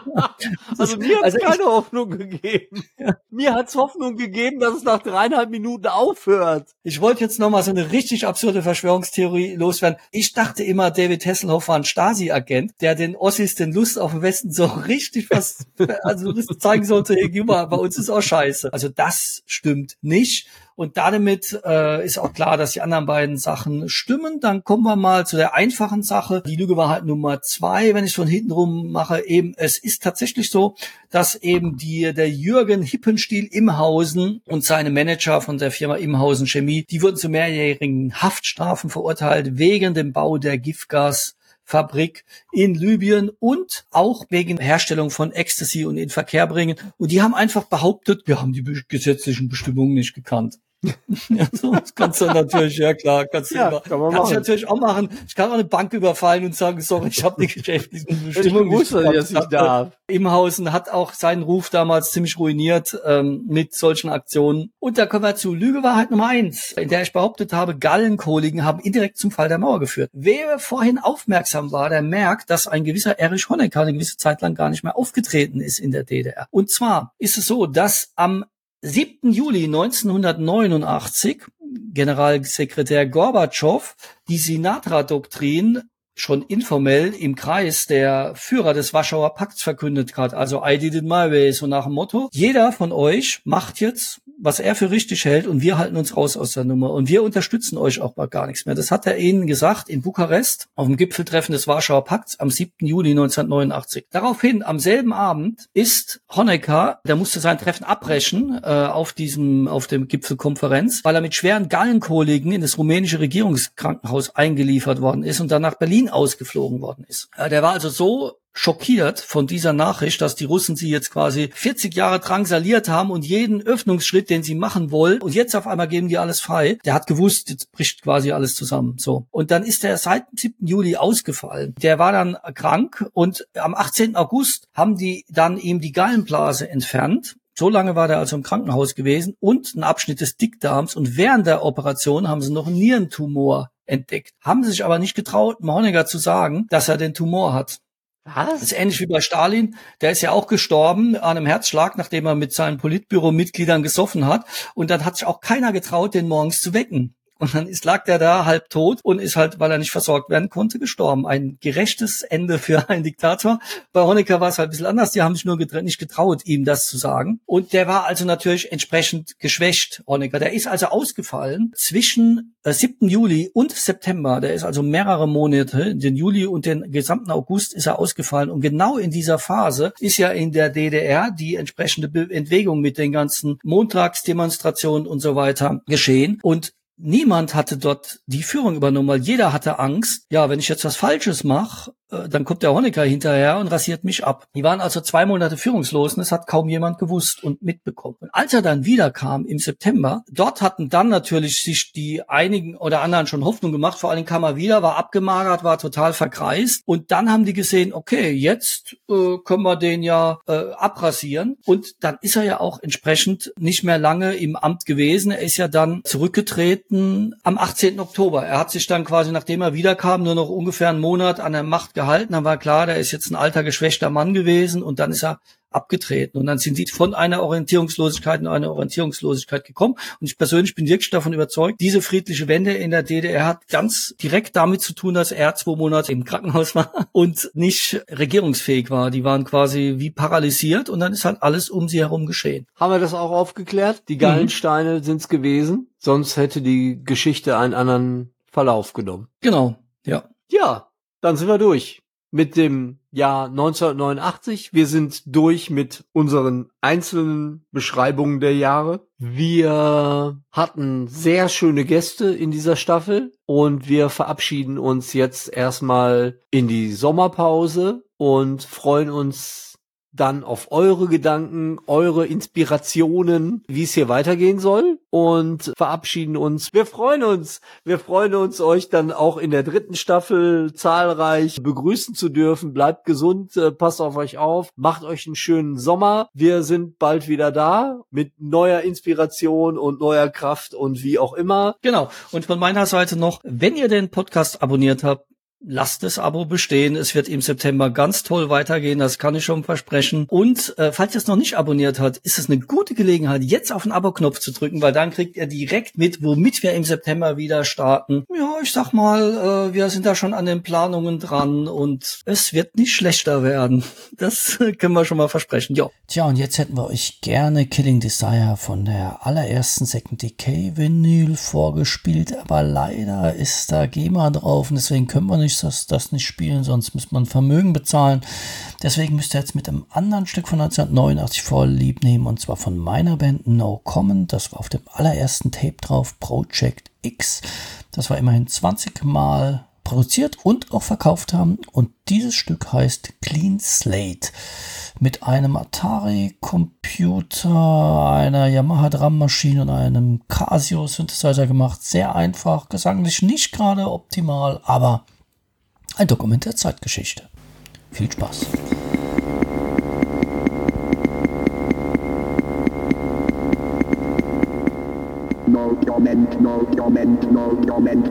Also mir hat Also es ich- keine Hoffnung gegeben. Mir hat es Hoffnung gegeben, dass es nach dreieinhalb Minuten aufhört. Ich wollte jetzt noch mal so eine richtig absurde Verschwörungstheorie loswerden. Ich dachte immer, David Hasselhoff war ein Stasi-Agent, der den Ossis den Lust auf den Westen so <laughs> richtig was, also das zeigen sollte, mal, bei uns ist auch scheiße. Also das stimmt nicht. Und damit äh, ist auch klar, dass die anderen beiden Sachen stimmen. Dann kommen wir mal zu der einfachen Sache. Die Lüge war halt Nummer zwei, wenn ich von hinten rum mache. Eben, es ist tatsächlich so, dass eben die, der Jürgen Hippenstiel Imhausen und seine Manager von der Firma Imhausen Chemie, die wurden zu mehrjährigen Haftstrafen verurteilt wegen dem Bau der Giftgas Fabrik in Libyen und auch wegen Herstellung von Ecstasy und in Verkehr bringen. Und die haben einfach behauptet, wir haben die gesetzlichen Bestimmungen nicht gekannt. <laughs> ja, so, das kannst du natürlich, ja klar, kannst du Ja, immer, kann kannst du natürlich auch machen. Ich kann auch eine Bank überfallen und sagen, sorry, ich habe die geschäftlichen Bestimmungen gewusst, dass ich darf. Imhausen hat auch seinen Ruf damals ziemlich ruiniert ähm, mit solchen Aktionen. Und da kommen wir zu Lüge Wahrheit Nummer eins, in der ich behauptet habe, Gallenkoligen haben indirekt zum Fall der Mauer geführt. Wer vorhin aufmerksam war, der merkt, dass ein gewisser Erich Honecker eine gewisse Zeit lang gar nicht mehr aufgetreten ist in der DDR. Und zwar ist es so, dass am 7. Juli 1989 Generalsekretär Gorbatschow die Sinatra-Doktrin schon informell im Kreis der Führer des Warschauer Pakts verkündet hat. Also I did it my way, so nach dem Motto. Jeder von euch macht jetzt, was er für richtig hält und wir halten uns raus aus der Nummer und wir unterstützen euch auch bei gar nichts mehr. Das hat er ihnen gesagt in Bukarest auf dem Gipfeltreffen des Warschauer Pakts am 7. Juli 1989. Daraufhin, am selben Abend, ist Honecker, der musste sein Treffen abbrechen äh, auf diesem, auf dem Gipfelkonferenz, weil er mit schweren Gallenkoliken in das rumänische Regierungskrankenhaus eingeliefert worden ist und dann nach Berlin ausgeflogen worden ist. Der war also so schockiert von dieser Nachricht, dass die Russen sie jetzt quasi 40 Jahre drangsaliert haben und jeden Öffnungsschritt, den sie machen wollen, und jetzt auf einmal geben die alles frei. Der hat gewusst, jetzt bricht quasi alles zusammen. So. Und dann ist er seit dem 7. Juli ausgefallen. Der war dann krank und am 18. August haben die dann ihm die Gallenblase entfernt. So lange war der also im Krankenhaus gewesen und ein Abschnitt des Dickdarms. Und während der Operation haben sie noch einen Nierentumor entdeckt. Haben sich aber nicht getraut, Mohniger zu sagen, dass er den Tumor hat. Das Was? ist ähnlich wie bei Stalin. Der ist ja auch gestorben an einem Herzschlag, nachdem er mit seinen Politbüro-Mitgliedern gesoffen hat. Und dann hat sich auch keiner getraut, den morgens zu wecken. Und dann ist, lag der da halb tot und ist halt, weil er nicht versorgt werden konnte, gestorben. Ein gerechtes Ende für <laughs> einen Diktator. Bei Honecker war es halt ein bisschen anders. Die haben sich nur getra nicht getraut, ihm das zu sagen. Und der war also natürlich entsprechend geschwächt, Honecker. Der ist also ausgefallen zwischen äh, 7. Juli und September. Der ist also mehrere Monate, den Juli und den gesamten August ist er ausgefallen. Und genau in dieser Phase ist ja in der DDR die entsprechende Be Entwicklung mit den ganzen Montagsdemonstrationen und so weiter geschehen. Und niemand hatte dort die Führung übernommen, weil jeder hatte Angst, ja, wenn ich jetzt was Falsches mache, dann kommt der Honecker hinterher und rasiert mich ab. Die waren also zwei Monate führungslos und das hat kaum jemand gewusst und mitbekommen. Und als er dann wiederkam im September, dort hatten dann natürlich sich die einigen oder anderen schon Hoffnung gemacht, vor allem kam er wieder, war abgemagert, war total verkreist und dann haben die gesehen, okay, jetzt äh, können wir den ja äh, abrasieren und dann ist er ja auch entsprechend nicht mehr lange im Amt gewesen. Er ist ja dann zurückgetreten am 18. Oktober. Er hat sich dann quasi, nachdem er wiederkam, nur noch ungefähr einen Monat an der Macht gehalten, dann war klar, der ist jetzt ein alter, geschwächter Mann gewesen und dann ist er abgetreten. Und dann sind die von einer Orientierungslosigkeit in eine Orientierungslosigkeit gekommen. Und ich persönlich bin wirklich davon überzeugt, diese friedliche Wende in der DDR hat ganz direkt damit zu tun, dass er zwei Monate im Krankenhaus war und nicht regierungsfähig war. Die waren quasi wie paralysiert und dann ist halt alles um sie herum geschehen. Haben wir das auch aufgeklärt? Die Gallensteine mhm. sind's gewesen. Sonst hätte die Geschichte einen anderen Verlauf genommen. Genau, ja. Ja, dann sind wir durch mit dem Jahr 1989. Wir sind durch mit unseren einzelnen Beschreibungen der Jahre. Wir hatten sehr schöne Gäste in dieser Staffel und wir verabschieden uns jetzt erstmal in die Sommerpause und freuen uns dann auf eure Gedanken, eure Inspirationen, wie es hier weitergehen soll und verabschieden uns. Wir freuen uns, wir freuen uns, euch dann auch in der dritten Staffel zahlreich begrüßen zu dürfen. Bleibt gesund, äh, passt auf euch auf, macht euch einen schönen Sommer. Wir sind bald wieder da mit neuer Inspiration und neuer Kraft und wie auch immer. Genau. Und von meiner Seite noch, wenn ihr den Podcast abonniert habt, lasst das Abo bestehen. Es wird im September ganz toll weitergehen, das kann ich schon versprechen. Und äh, falls ihr es noch nicht abonniert habt, ist es eine gute Gelegenheit, jetzt auf den Abo-Knopf zu drücken, weil dann kriegt ihr direkt mit, womit wir im September wieder starten. Ja, ich sag mal, äh, wir sind da schon an den Planungen dran und es wird nicht schlechter werden. <laughs> Das können wir schon mal versprechen. Ja. Tja, und jetzt hätten wir euch gerne Killing Desire von der allerersten Second Decay Vinyl vorgespielt, aber leider ist da GEMA drauf und deswegen können wir nicht nicht das, das nicht spielen, sonst müsste man Vermögen bezahlen. Deswegen müsst ihr jetzt mit einem anderen Stück von 1989 vorlieb nehmen, und zwar von meiner Band No Common. Das war auf dem allerersten Tape drauf, Project X. Das war immerhin 20 Mal produziert und auch verkauft haben. Und dieses Stück heißt Clean Slate. Mit einem Atari-Computer, einer Yamaha Drum-Maschine und einem Casio-Synthesizer gemacht. Sehr einfach, gesanglich nicht gerade optimal, aber ein Dokument der Zeitgeschichte. Viel Spaß! Moment, Moment, Moment, Moment.